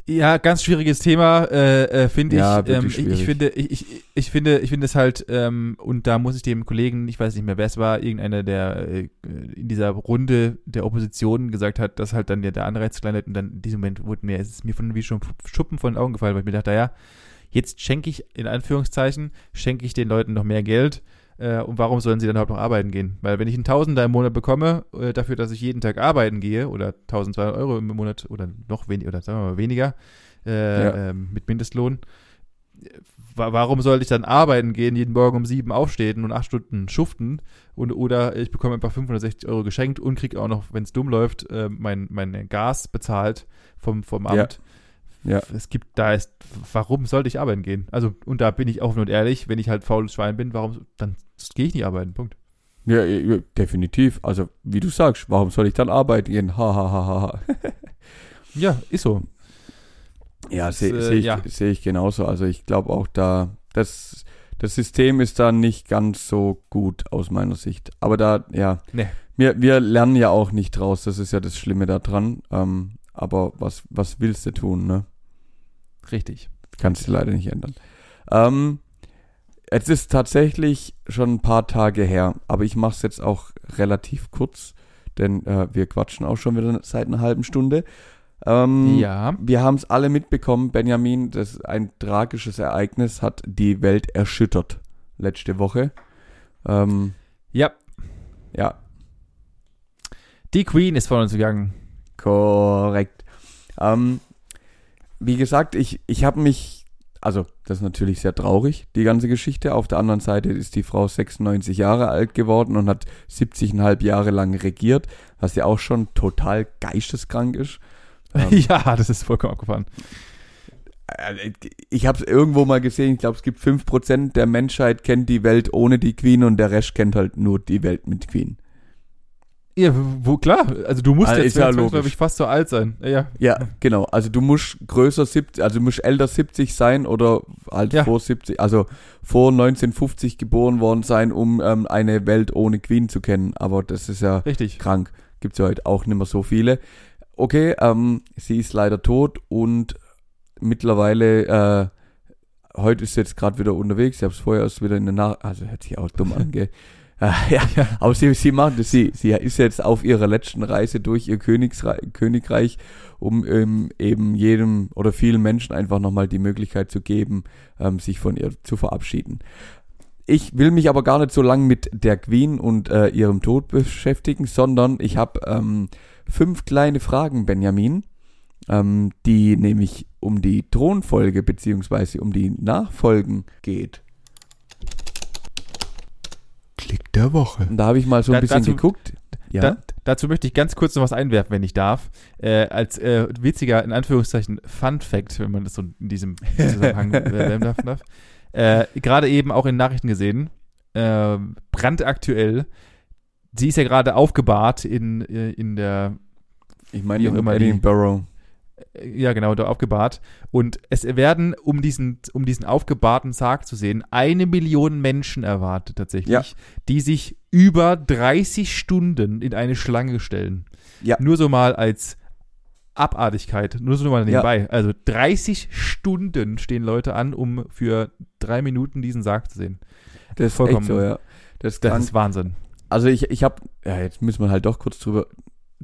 Ja, ganz schwieriges Thema, äh, äh, finde Ja, ich. Ähm, ich, ich finde, ich, ich, ich finde, ich finde es halt, ähm, und da muss ich dem Kollegen, ich weiß nicht mehr, wer es war, irgendeiner, der äh, in dieser Runde der Opposition gesagt hat, dass halt dann der, der Anreiz klein wird und dann in diesem Moment wurde mir, es ist mir von wie schon Schuppen von den Augen gefallen, weil ich mir dachte, ja, jetzt schenke ich, in Anführungszeichen, schenke ich den Leuten noch mehr Geld. Äh, und warum sollen sie dann überhaupt noch arbeiten gehen? Weil wenn ich einen Tausender im Monat bekomme, äh, dafür, dass ich jeden Tag arbeiten gehe, oder 1200 Euro im Monat oder noch weniger, oder sagen wir mal weniger, äh, Ja. ähm, mit Mindestlohn. Wa- Warum sollte ich dann arbeiten gehen, jeden Morgen um sieben aufstehen und acht Stunden schuften und oder ich bekomme einfach 560 Euro geschenkt und kriege auch noch, wenn es dumm läuft, äh, mein, mein Gas bezahlt vom, vom. Amt. Ja. Es gibt, da ist, warum sollte ich arbeiten gehen? Also, und da bin ich offen und ehrlich, wenn ich halt faules Schwein bin, warum, dann gehe ich nicht arbeiten, Punkt. Ja, ja, definitiv. Also, wie du sagst, warum soll ich dann arbeiten gehen? Ha, ha, ha, ha. (laughs) Ja, ist so. Ja, sehe äh, seh ich, ja. seh ich genauso. Also, ich glaube auch da, das, das System ist da nicht ganz so gut aus meiner Sicht. Aber da, ja, Nee. wir, wir lernen ja auch nicht draus. Das ist ja das Schlimme daran. Ähm, aber was, was willst du tun, ne? Richtig. Kannst du leider nicht ändern. Ähm, es ist tatsächlich schon ein paar Tage her, aber ich mache es jetzt auch relativ kurz, denn äh, wir quatschen auch schon wieder seit einer halben Stunde. Ähm, Ja. Wir haben es alle mitbekommen, Benjamin, das ist ein tragisches Ereignis hat die Welt erschüttert letzte Woche. Ähm, Ja. ja, Die Queen ist von uns gegangen. Korrekt. Ähm, wie gesagt, ich, ich habe mich, also das ist natürlich sehr traurig, die ganze Geschichte. Auf der anderen Seite ist die Frau 96 Jahre alt geworden und hat 70,5 Jahre lang regiert, was ja auch schon total geisteskrank ist. (laughs) Ähm, ja, das ist vollkommen abgefahren. äh, ich habe es irgendwo mal gesehen, ich glaube, es gibt 5% der Menschheit kennt die Welt ohne die Queen und der Rest kennt halt nur die Welt mit Queen. Ja, wo klar, also du musst Ah, jetzt ja glaube ich, fast so alt sein. Ja, Ja, genau. Also du musst größer 70, also du musst älter 70 sein oder halt Ja. vor 70, also vor 1950 geboren worden sein, um ähm, eine Welt ohne Queen zu kennen. Aber das ist ja richtig. krank. Gibt's ja heute auch nicht mehr so viele. Okay, ähm, sie ist leider tot und mittlerweile, äh, heute ist sie jetzt gerade wieder unterwegs. Ich habe es vorher erst wieder in der Nach... Also hört sich auch dumm an, (laughs) gell? (laughs) Ja, aber sie, sie macht es. Sie, sie ist jetzt auf ihrer letzten Reise durch ihr Königsreich, Königreich, um ähm, eben jedem oder vielen Menschen einfach nochmal die Möglichkeit zu geben, ähm, sich von ihr zu verabschieden. Ich will mich aber gar nicht so lange mit der Queen und äh, ihrem Tod beschäftigen, sondern ich habe ähm, fünf kleine Fragen, Benjamin, ähm, die nämlich um die Thronfolge beziehungsweise um die Nachfolgen geht. Klick der Woche. Und da habe ich mal so ein Da- bisschen dazu- geguckt. Ja. Da, dazu möchte ich ganz kurz noch was einwerfen, wenn ich darf. Äh, als äh, witziger, in Anführungszeichen, Fun Fact, wenn man das so in diesem Zusammenhang (laughs) erwähnen darf. darf. Äh, Gerade eben auch in Nachrichten gesehen, äh, brandaktuell, sie ist ja gerade aufgebahrt in, äh, in der ich meine wie auch in Edinburgh. Ja genau, da aufgebahrt. Und es werden, um diesen, um diesen aufgebahrten Sarg zu sehen, eine Million Menschen erwartet tatsächlich, Ja. die sich über 30 Stunden in eine Schlange stellen. Ja. Nur so mal als Abartigkeit, nur so mal Ja. nebenbei. Also 30 Stunden stehen Leute an, um für drei Minuten diesen Sarg zu sehen. Das ist Vollkommen- so, ja. Das, Das ist Wahnsinn. also ich, ich habe, ja, jetzt müssen wir halt doch kurz drüber,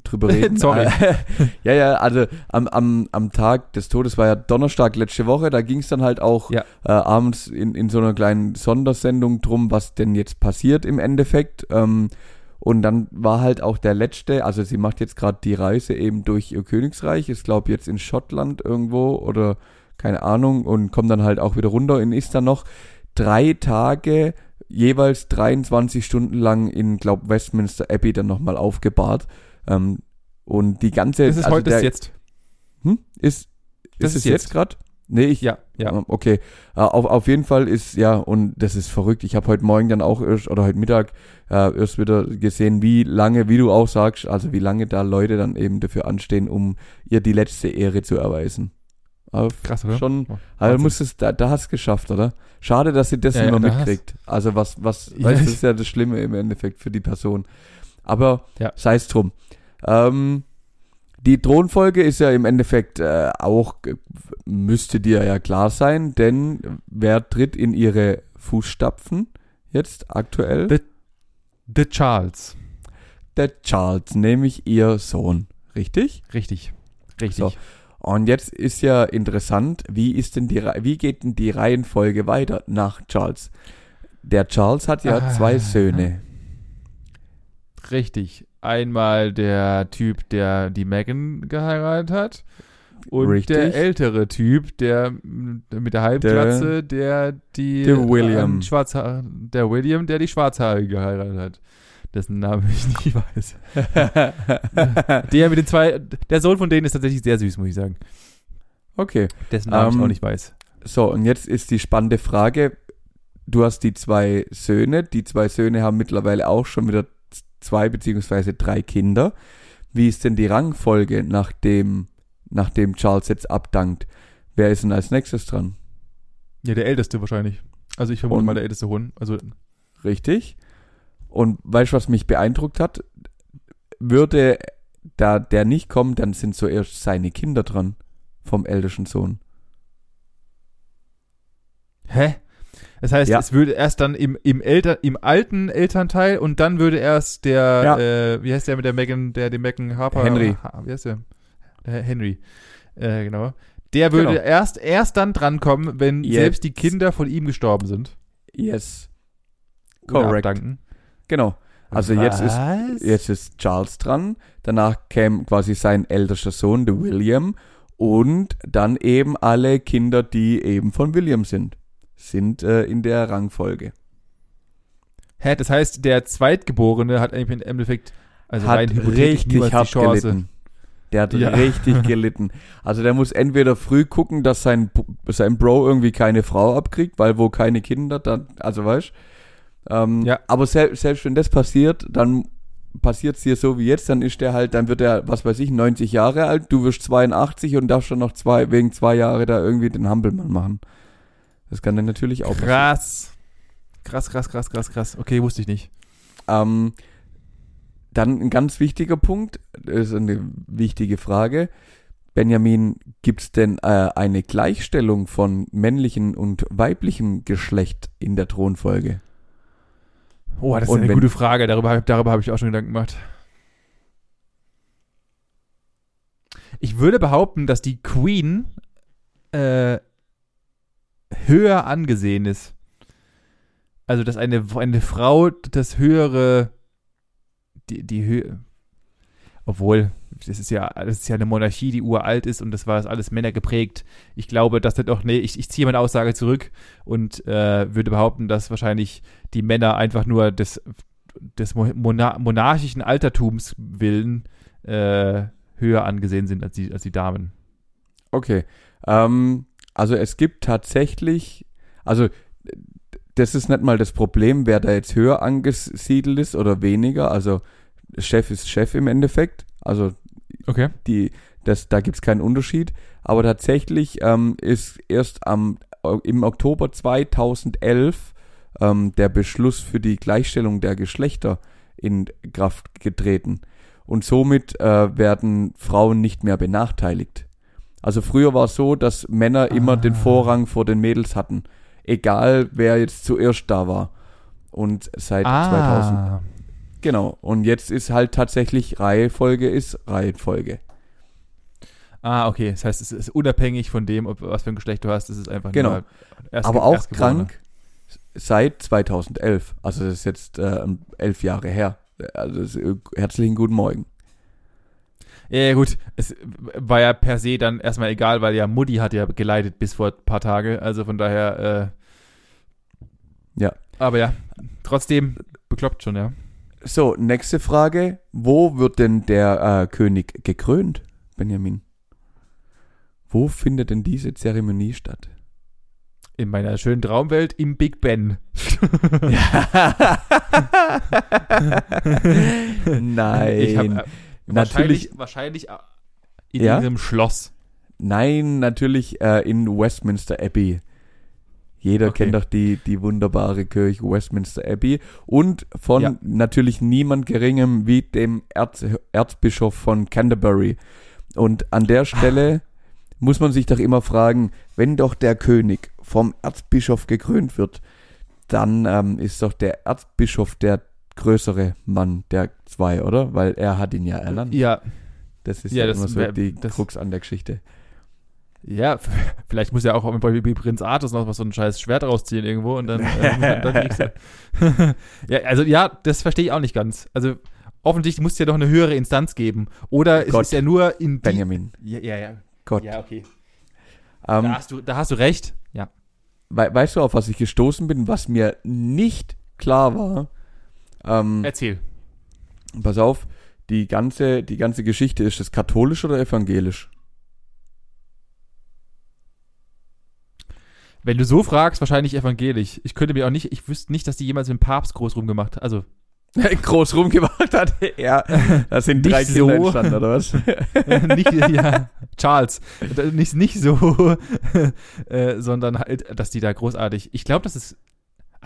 drüber reden. (laughs) Sorry. (laughs) ja, ja, also am, am, am Tag des Todes war ja Donnerstag letzte Woche, da ging es dann halt auch Ja. äh, abends in, in so einer kleinen Sondersendung drum, was denn jetzt passiert im Endeffekt. Ähm, und dann war halt auch der letzte, also sie macht jetzt gerade die Reise eben durch ihr Königsreich, ist glaube jetzt in Schottland irgendwo oder keine Ahnung und kommt dann halt auch wieder runter und ist dann noch drei Tage jeweils 23 Stunden lang in, glaub, Westminster Abbey dann nochmal aufgebahrt. Ähm, und die ganze... Das ist also heute der, ist jetzt. Hm? Ist, Das ist ist es jetzt jetzt. gerade? Nee, ich... Ja, ja. Ähm, Okay, äh, auf, auf jeden Fall ist, ja, und das ist verrückt. Ich habe heute Morgen dann auch erst, oder heute Mittag äh, erst wieder gesehen, wie lange, wie du auch sagst, also wie lange da Leute dann eben dafür anstehen, um ihr die letzte Ehre zu erweisen. Aber Krass, oder? schon, Oh, also Wahnsinn. muss es, da, da hast es geschafft, oder? Schade, dass sie das Ja, nicht ja, mitkriegt. Also was, was, Ja, weißt, das ist ja das Schlimme im Endeffekt für die Person. Aber Ja. sei es drum. Ähm, die Thronfolge ist ja im Endeffekt äh, auch, müsste dir ja klar sein, denn wer tritt in ihre Fußstapfen jetzt aktuell? The- The Charles. Der Charles, nämlich ihr Sohn. Richtig? Richtig. Richtig. So. Und jetzt ist ja interessant, wie ist denn die, wie geht denn die Reihenfolge weiter nach Charles? Der Charles hat ja Ah. zwei Söhne. Richtig. Einmal der Typ, der die Megan geheiratet hat. Und Richtig. der ältere Typ, der mit der Halbglatze, der die der William. äh, Schwarzhaar, der William, der die Schwarzhaarige geheiratet hat. Dessen Namen ich nicht (laughs) weiß. (laughs) Der mit den zwei, der Sohn von denen ist tatsächlich sehr süß, muss ich sagen. okay. Dessen Namen ich Ähm, auch nicht weiß. So, und jetzt ist die spannende Frage. Du hast die zwei Söhne. Die zwei Söhne haben mittlerweile auch schon wieder zwei beziehungsweise drei Kinder. Wie ist denn die Rangfolge, nachdem, nachdem Charles jetzt abdankt? Wer ist denn als nächstes dran? Ja, der älteste wahrscheinlich. Also ich vermute Und- mal der älteste Hund. Also Richtig? Und weißt du, was mich beeindruckt hat? Würde da der nicht kommen, dann sind zuerst seine Kinder dran vom ältesten Sohn. Hä? Das heißt, Ja. es würde erst dann im, im, Elter, im alten Elternteil und dann würde erst der, Ja. äh, wie heißt der mit der Megan, der den Megan Harper? Henry. Wie heißt der? Der Henry. Äh, genau. Der würde Genau. erst, erst dann drankommen, wenn Jetzt. selbst die Kinder von ihm gestorben sind. Yes. Correct. abdanken. Genau. Also jetzt ist? Jetzt ist Charles dran. Danach käme quasi sein ältester Sohn, der William. Und dann eben alle Kinder, die eben von William sind. Sind äh, in der Rangfolge. Hä, das heißt, der Zweitgeborene hat eigentlich im Endeffekt, also hat richtig hart gelitten. Der hat Ja. richtig (laughs) gelitten. Also der muss entweder früh gucken, dass sein, sein Bro irgendwie keine Frau abkriegt, weil wo keine Kinder, dann, also weißt ähm, Ja. Aber sel selbst wenn das passiert, dann passiert es dir so wie jetzt, dann ist der halt, dann wird er, was weiß ich, 90 Jahre alt, du wirst 82 und darfst dann noch zwei, wegen zwei Jahre da irgendwie den Hampelmann machen. Das kann dann natürlich auch. Krass. Krass, krass, krass, krass, krass. Okay, wusste ich nicht. Ähm, dann ein ganz wichtiger Punkt, das ist eine wichtige Frage. Benjamin, gibt es denn äh, eine Gleichstellung von männlichem und weiblichem Geschlecht in der Thronfolge? Oh, das ist Und eine gute Frage. Darüber, darüber habe ich auch schon Gedanken gemacht. Ich würde behaupten, dass die Queen äh, höher angesehen ist. Also, dass eine, eine Frau das höhere, die, die Höhe, obwohl, das ist ja, das ist ja eine Monarchie, die uralt ist und das war alles Männer geprägt. Ich glaube, dass das doch, nee, ich, ich ziehe meine Aussage zurück und äh, würde behaupten, dass wahrscheinlich die Männer einfach nur des, des Monar monarchischen Altertums willen äh, höher angesehen sind als die, als die Damen. Okay. Ähm, also es gibt tatsächlich, also das ist nicht mal das Problem, wer da jetzt höher angesiedelt ist oder weniger. Also Chef ist Chef im Endeffekt. Also Okay. die, das, da gibt's keinen Unterschied. Aber tatsächlich ähm, ist erst am, im Oktober 2011 ähm, der Beschluss für die Gleichstellung der Geschlechter in Kraft getreten. Und somit äh, werden Frauen nicht mehr benachteiligt. Also früher war es so, dass Männer immer den Ah. Vorrang vor den Mädels hatten. Egal, wer jetzt zuerst da war. Und seit 2000 Ah. Genau. Und jetzt ist halt tatsächlich Reihenfolge ist Reihenfolge. Ah, okay. Das heißt, es ist unabhängig von dem, ob, was für ein Geschlecht du hast. Es ist einfach Genau. nur erst, Aber auch krank seit 2011. Also das ist jetzt äh, elf Jahre her. Also ist, äh, herzlichen guten Morgen. Ja, ja, gut. Es war ja per se dann erstmal egal, weil ja Mutti hat ja geleitet bis vor ein paar Tage. Also von daher, äh, Ja. Aber ja, trotzdem bekloppt schon, ja. So, nächste Frage. Wo wird denn der äh, König gekrönt, Benjamin? Wo findet denn diese Zeremonie statt? In meiner schönen Traumwelt im Big Ben. (laughs) (laughs) (laughs) Nein. Ich hab, äh, Natürlich- Wahrscheinlich, wahrscheinlich äh, in Ja? ihrem Schloss. Nein, natürlich äh, in Westminster Abbey. Jeder Okay. kennt doch die, die wunderbare Kirche Westminster Abbey. Und von Ja. natürlich niemand geringem wie dem Erz, Erzbischof von Canterbury. Und an der (laughs) Stelle muss man sich doch immer fragen, wenn doch der König vom Erzbischof gekrönt wird, dann ähm, ist doch der Erzbischof der größere Mann der zwei, oder? Weil er hat ihn ja erlernt. Ja, Das ist Ja, ja, das immer so wär- die das- Krux an der Geschichte. ja, (laughs) vielleicht muss ja auch bei, Prinz Artus noch was so ein scheiß Schwert rausziehen irgendwo und dann, äh, dann (laughs) du. (laughs) ja, also ja, das verstehe ich auch nicht ganz. Also offensichtlich muss es ja doch eine höhere Instanz geben. Oder es Gott, ist ja nur in Benjamin. Ja, ja, ja. Gott. Ja, okay. Ähm, Da hast du, da hast du recht. Ja. we weißt du, auf was ich gestoßen bin, was mir nicht klar war? Ähm, Erzähl. pass auf, die ganze, die ganze Geschichte, ist das katholisch oder evangelisch? Wenn du so fragst, wahrscheinlich evangelisch. Ich könnte mir auch nicht, ich wüsste nicht, dass die jemals mit dem Papst groß rumgemacht hat. Also, (laughs) Groß rumgemacht hat. (laughs) Ja, da sind drei Nicht Kinder so. entstanden, oder was? (laughs) nicht, ja, Charles. Nicht, nicht so, äh, sondern halt, dass die da großartig, ich glaube, das ist,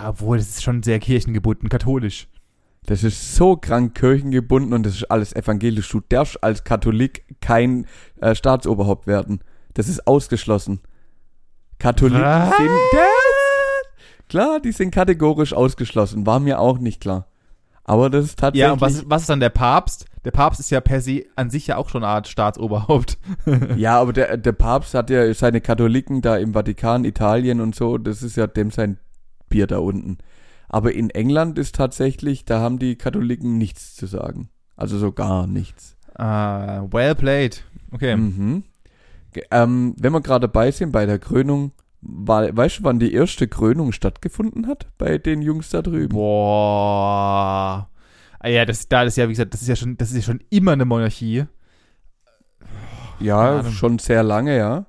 obwohl, das ist schon sehr kirchengebunden, katholisch. Das ist so krank kirchengebunden und das ist alles evangelisch. Du darfst als Katholik kein äh, Staatsoberhaupt werden. Das ist ausgeschlossen. Katholiken Was? sind das? Klar, die sind kategorisch ausgeschlossen. War mir auch nicht klar. Aber das ist tatsächlich. Ja, und was, was ist dann der Papst? Der Papst ist ja per se an sich ja auch schon eine Art Staatsoberhaupt. (laughs) Ja, aber der, der Papst hat ja seine Katholiken da im Vatikan, Italien und so, das ist ja dem sein Bier da unten. Aber in England ist tatsächlich, da haben die Katholiken nichts zu sagen. Also so gar nichts. Ah, well played. Okay. Mhm. Ähm, wenn wir gerade dabei sind bei der Krönung, war, weißt du, wann die erste Krönung stattgefunden hat? Bei den Jungs da drüben. Boah. Ah ja, das, da ist ja, wie gesagt, das ist ja schon, das ist ja schon immer eine Monarchie. ja, schon sehr lange, ja.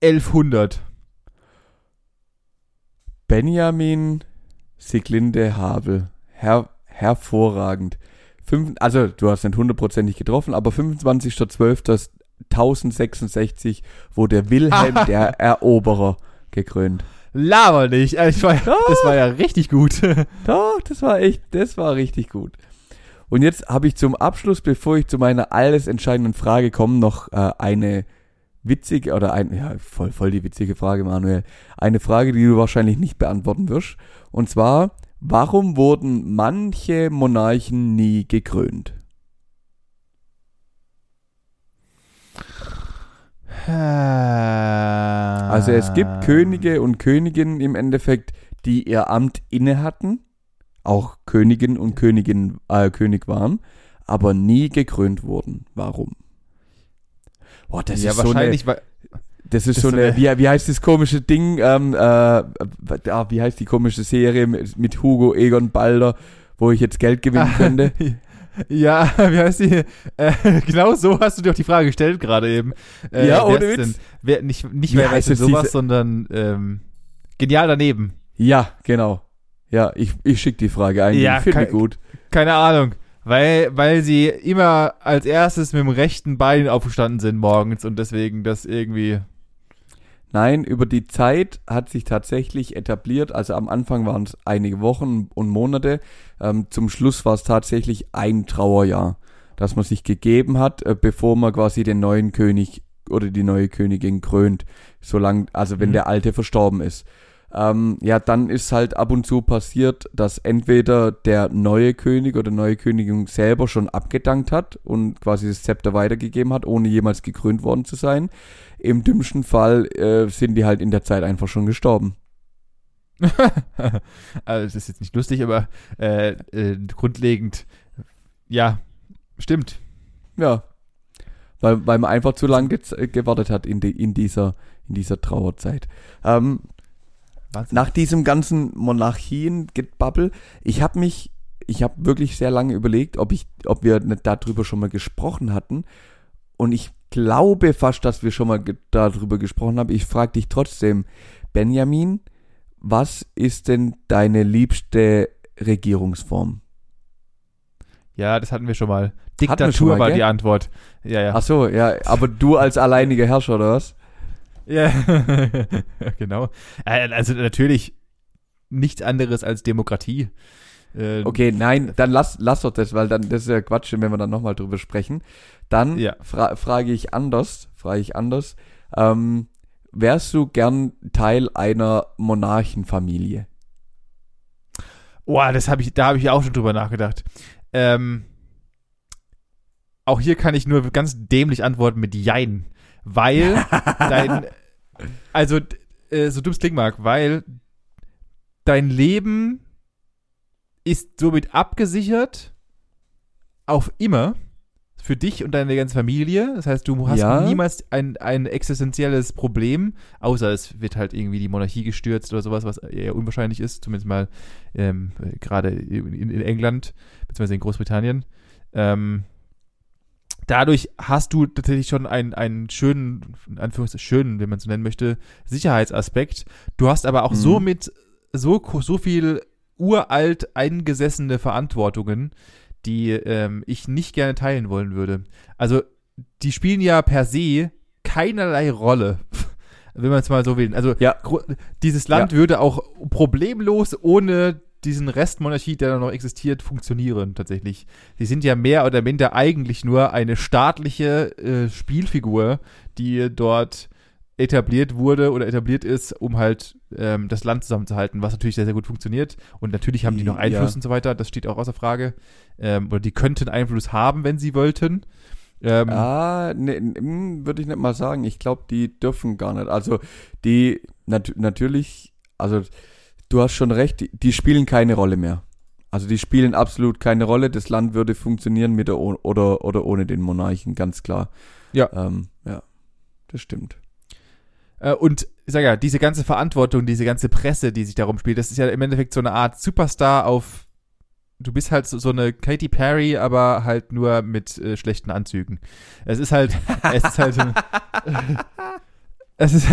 1100. Benjamin Siglinde Habel. Her hervorragend. Fünf, also, du hast nicht hundertprozentig getroffen, aber 25.12.1066 wurde Wilhelm (laughs) der Eroberer gekrönt. Laber nicht. Ich war, das war ja richtig gut. (laughs) Doch, das war echt, das war richtig gut. Und jetzt habe ich zum Abschluss, bevor ich zu meiner alles entscheidenden Frage komme, noch äh, eine witzige oder ein, ja, voll, voll die witzige Frage, Manuel. Eine Frage, die du wahrscheinlich nicht beantworten wirst. Und zwar, warum wurden manche Monarchen nie gekrönt? Also es gibt Könige und Königinnen im Endeffekt, die ihr Amt inne hatten, auch Königin und Königin, äh, König waren, aber nie gekrönt wurden. Warum? Boah, das ja, ist so eine, wahrscheinlich, weil, das ist das so eine, eine- wie, wie heißt das komische Ding, ähm, äh, ah, wie heißt die komische Serie mit, mit Hugo Egon Balder, wo ich jetzt Geld gewinnen könnte? (laughs) Ja, (laughs) wie heißt die? Äh, (laughs) genau so hast du dir auch die Frage gestellt gerade eben. Äh, Ja, ohne Witz. Denn, wer, nicht nicht wer heißt weiß denn sowas, diese- sondern ähm, genial daneben. Ja, genau. Ja, ich, ich schicke die Frage ein, Ja, ich finde gut. Keine Ahnung. Weil, weil sie immer als erstes mit dem rechten Bein aufgestanden sind morgens und deswegen das irgendwie. Nein, über die Zeit hat sich tatsächlich etabliert, also am Anfang waren es einige Wochen und Monate, ähm, zum Schluss war es tatsächlich ein Trauerjahr, das man sich gegeben hat, äh, bevor man quasi den neuen König oder die neue Königin krönt, solange, also wenn Mhm. der alte verstorben ist. Ähm, ja, dann ist halt ab und zu passiert, dass entweder der neue König oder neue Königin selber schon abgedankt hat und quasi das Zepter weitergegeben hat, ohne jemals gekrönt worden zu sein. Im dümmsten Fall äh, sind die halt in der Zeit einfach schon gestorben. (laughs) also, das ist jetzt nicht lustig, aber äh, äh, grundlegend, ja, stimmt. Ja. Weil, weil man einfach zu lange gewartet hat in, die, in, dieser, in dieser Trauerzeit. Ähm, Wahnsinn. nach diesem ganzen Monarchien-Gebabbel, ich habe mich, ich habe wirklich sehr lange überlegt, ob ich, ob wir nicht darüber schon mal gesprochen hatten. Und ich glaube fast, dass wir schon mal ge darüber gesprochen haben. Ich frage dich trotzdem, Benjamin, was ist denn deine liebste Regierungsform? Ja, das hatten wir schon mal. Diktatur schon mal, war gell? die Antwort. Ja, ja. Ach so, ja, aber du als alleiniger Herrscher oder was? Ja, (laughs) genau. Äh, Also natürlich nichts anderes als Demokratie. Äh, Okay, nein, dann lass, lass doch das, weil dann das ist ja Quatsch, wenn wir dann nochmal drüber sprechen. Dann Ja. fra frage ich anders, frage ich anders. Ähm, wärst du gern Teil einer Monarchenfamilie? Boah, das habe ich, da habe ich auch schon drüber nachgedacht. Ähm, auch hier kann ich nur ganz dämlich antworten mit Jein. Weil (laughs) dein, also, äh, so dumm es klingen mag, weil dein Leben ist somit abgesichert auf immer. für dich und deine ganze Familie. Das heißt, du hast Ja. niemals ein, ein existenzielles Problem, außer es wird halt irgendwie die Monarchie gestürzt oder sowas, was eher unwahrscheinlich ist, zumindest mal ähm, äh, gerade in, in England, beziehungsweise in Großbritannien. Ähm, dadurch hast du tatsächlich schon einen, einen schönen, in Anführungszeichen schönen, wenn man es so nennen möchte, Sicherheitsaspekt. Du hast aber auch Mhm. somit so, so viel uralt eingesessene Verantwortungen, die ähm, ich nicht gerne teilen wollen würde. Also, die spielen ja per se keinerlei Rolle, (laughs) wenn man es mal so will. Also, Ja. dieses Land würde auch problemlos ohne diesen Restmonarchie, der da noch existiert, funktionieren tatsächlich. Sie sind ja mehr oder minder eigentlich nur eine staatliche äh, Spielfigur, die dort etabliert wurde oder etabliert ist, um halt ähm, das Land zusammenzuhalten, was natürlich sehr, sehr gut funktioniert. Und natürlich haben die noch Ja. Einfluss und so weiter, das steht auch außer Frage. Ähm, oder die könnten Einfluss haben, wenn sie wollten. Ähm, Ah, ne, ne, würde ich nicht mal sagen. Ich glaube, die dürfen gar nicht. Also, die, nat natürlich, also, du hast schon recht, die, die spielen keine Rolle mehr. Also, die spielen absolut keine Rolle. Das Land würde funktionieren mit oder, oder ohne den Monarchen, ganz klar. Ja. Ähm, ja, das stimmt. Äh, und ich sag ja, diese ganze Verantwortung, diese ganze Presse, die sich darum spielt, das ist ja im Endeffekt so eine Art Superstar auf. Du bist halt so, so eine Katy Perry, aber halt nur mit äh, schlechten Anzügen. Es ist halt, (laughs) es ist halt, (laughs) ist,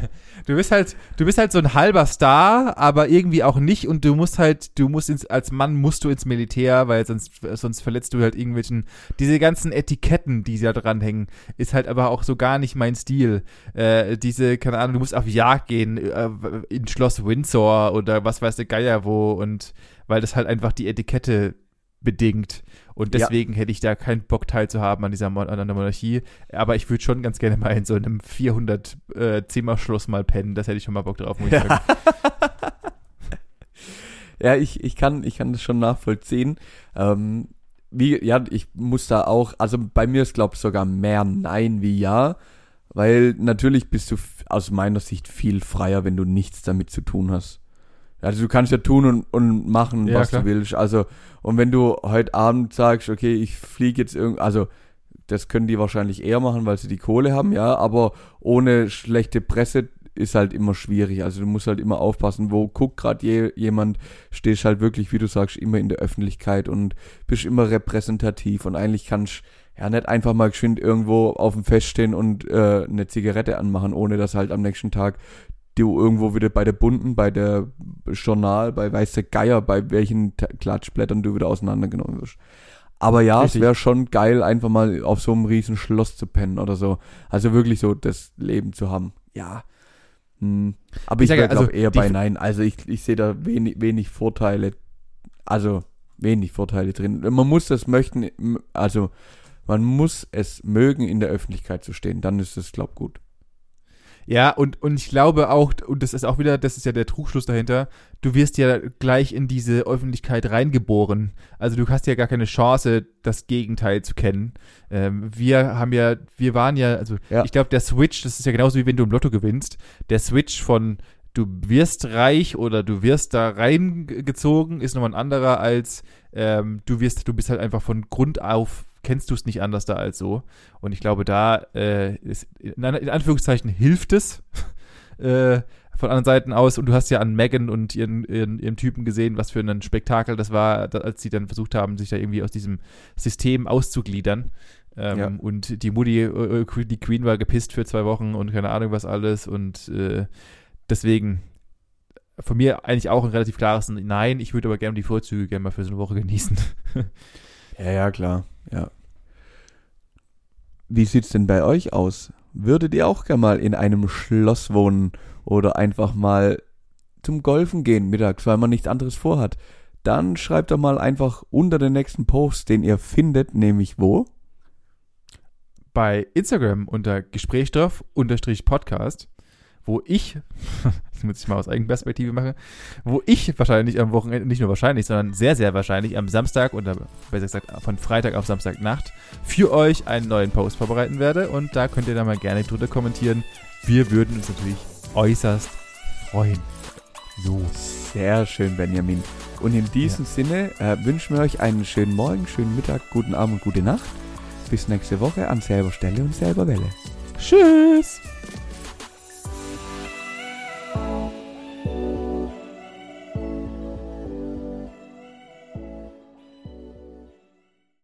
(laughs) du bist halt, du bist halt so ein halber Star, aber irgendwie auch nicht und du musst halt, du musst ins, als Mann musst du ins Militär, weil sonst, sonst verletzt du halt irgendwelchen, diese ganzen Etiketten, die da dranhängen, ist halt aber auch so gar nicht mein Stil äh, diese, keine Ahnung, du musst auf Jagd gehen, äh, in Schloss Windsor oder was weiß der Geier wo und weil das halt einfach die Etikette bedingt. Und Ja. deswegen hätte ich da keinen Bock teilzuhaben an dieser Mon an der Monarchie. Aber ich würde schon ganz gerne mal in so einem 400 äh, Zimmerschloss mal pennen. Das hätte ich schon mal Bock drauf, muss ich sagen. (laughs) Ja, ich, ich kann, ich kann das schon nachvollziehen. Ähm, wie, ja, ich muss da auch, also bei mir ist, glaube ich, sogar mehr Nein wie Ja, weil natürlich bist du aus meiner Sicht viel freier, wenn du nichts damit zu tun hast. Also du kannst ja tun und, und machen, Ja, was klar. du willst. Also, und wenn du heute Abend sagst, okay, ich fliege jetzt irgend, also das können die wahrscheinlich eher machen, weil sie die Kohle haben, ja, aber ohne schlechte Presse ist halt immer schwierig. Also du musst halt immer aufpassen, wo guckt gerade je, jemand, stehst halt wirklich, wie du sagst, immer in der Öffentlichkeit und bist immer repräsentativ und eigentlich kannst ja nicht einfach mal geschwind irgendwo auf dem Fest stehen und äh, eine Zigarette anmachen, ohne dass halt am nächsten Tag du irgendwo wieder bei der Bunten, bei der Journal, bei weiß der Geier, bei welchen Klatschblättern du wieder auseinandergenommen wirst. Aber ja, Richtig. es wäre schon geil, einfach mal auf so einem riesen Schloss zu pennen oder so. Also wirklich so das Leben zu haben. Ja. Hm. Aber Ich ich, glaube also eher bei Nein. Also ich, ich sehe da wenig, wenig Vorteile. Also wenig Vorteile drin. Man muss das möchten, also man muss es mögen, in der Öffentlichkeit zu stehen. Dann ist es, glaub gut. Ja, und, und ich glaube auch, und das ist auch wieder, das ist ja der Trugschluss dahinter, du wirst ja gleich in diese Öffentlichkeit reingeboren. Also du hast ja gar keine Chance, das Gegenteil zu kennen. Ähm, wir haben ja, wir waren ja, also Ja. ich glaube, der Switch, das ist ja genauso wie wenn du im Lotto gewinnst, der Switch von du wirst reich oder du wirst da reingezogen, ist nochmal ein anderer als ähm, du wirst, du bist halt einfach von Grund auf, kennst du es nicht anders da als so. Und ich glaube, da äh, ist, in, in Anführungszeichen hilft es (laughs) äh, von anderen Seiten aus. Und du hast ja an Megan und ihren, ihren, ihren Typen gesehen, was für ein Spektakel das war, als sie dann versucht haben, sich da irgendwie aus diesem System auszugliedern. Ähm, Ja. Und die Mutti, äh, äh, die Queen war gepisst für zwei Wochen und keine Ahnung was alles. Und äh, deswegen von mir eigentlich auch ein relativ klares Nein. Ich würde aber gerne die Vorzüge gerne mal für so eine Woche genießen. (laughs) Ja, ja, klar. Ja. Wie sieht's denn bei euch aus? Würdet ihr auch gerne mal in einem Schloss wohnen oder einfach mal zum Golfen gehen mittags, weil man nichts anderes vorhat? Dann schreibt doch mal einfach unter den nächsten Post, den ihr findet, nämlich wo? bei Instagram unter Gesprächsstoff unterstrich Podcast, wo ich, (laughs) das muss ich mal aus Eigenperspektive machen, wo ich wahrscheinlich am Wochenende, nicht nur wahrscheinlich, sondern sehr, sehr wahrscheinlich am Samstag oder besser gesagt von Freitag auf Samstagnacht für euch einen neuen Post vorbereiten werde und da könnt ihr dann mal gerne drunter kommentieren. Wir würden uns natürlich äußerst freuen. So. Sehr schön, Benjamin. Und in diesem Sinne äh, wünschen wir euch einen schönen Morgen, schönen Mittag, guten Abend und gute Nacht. bis nächste Woche an selber Stelle und selber Welle. Tschüss.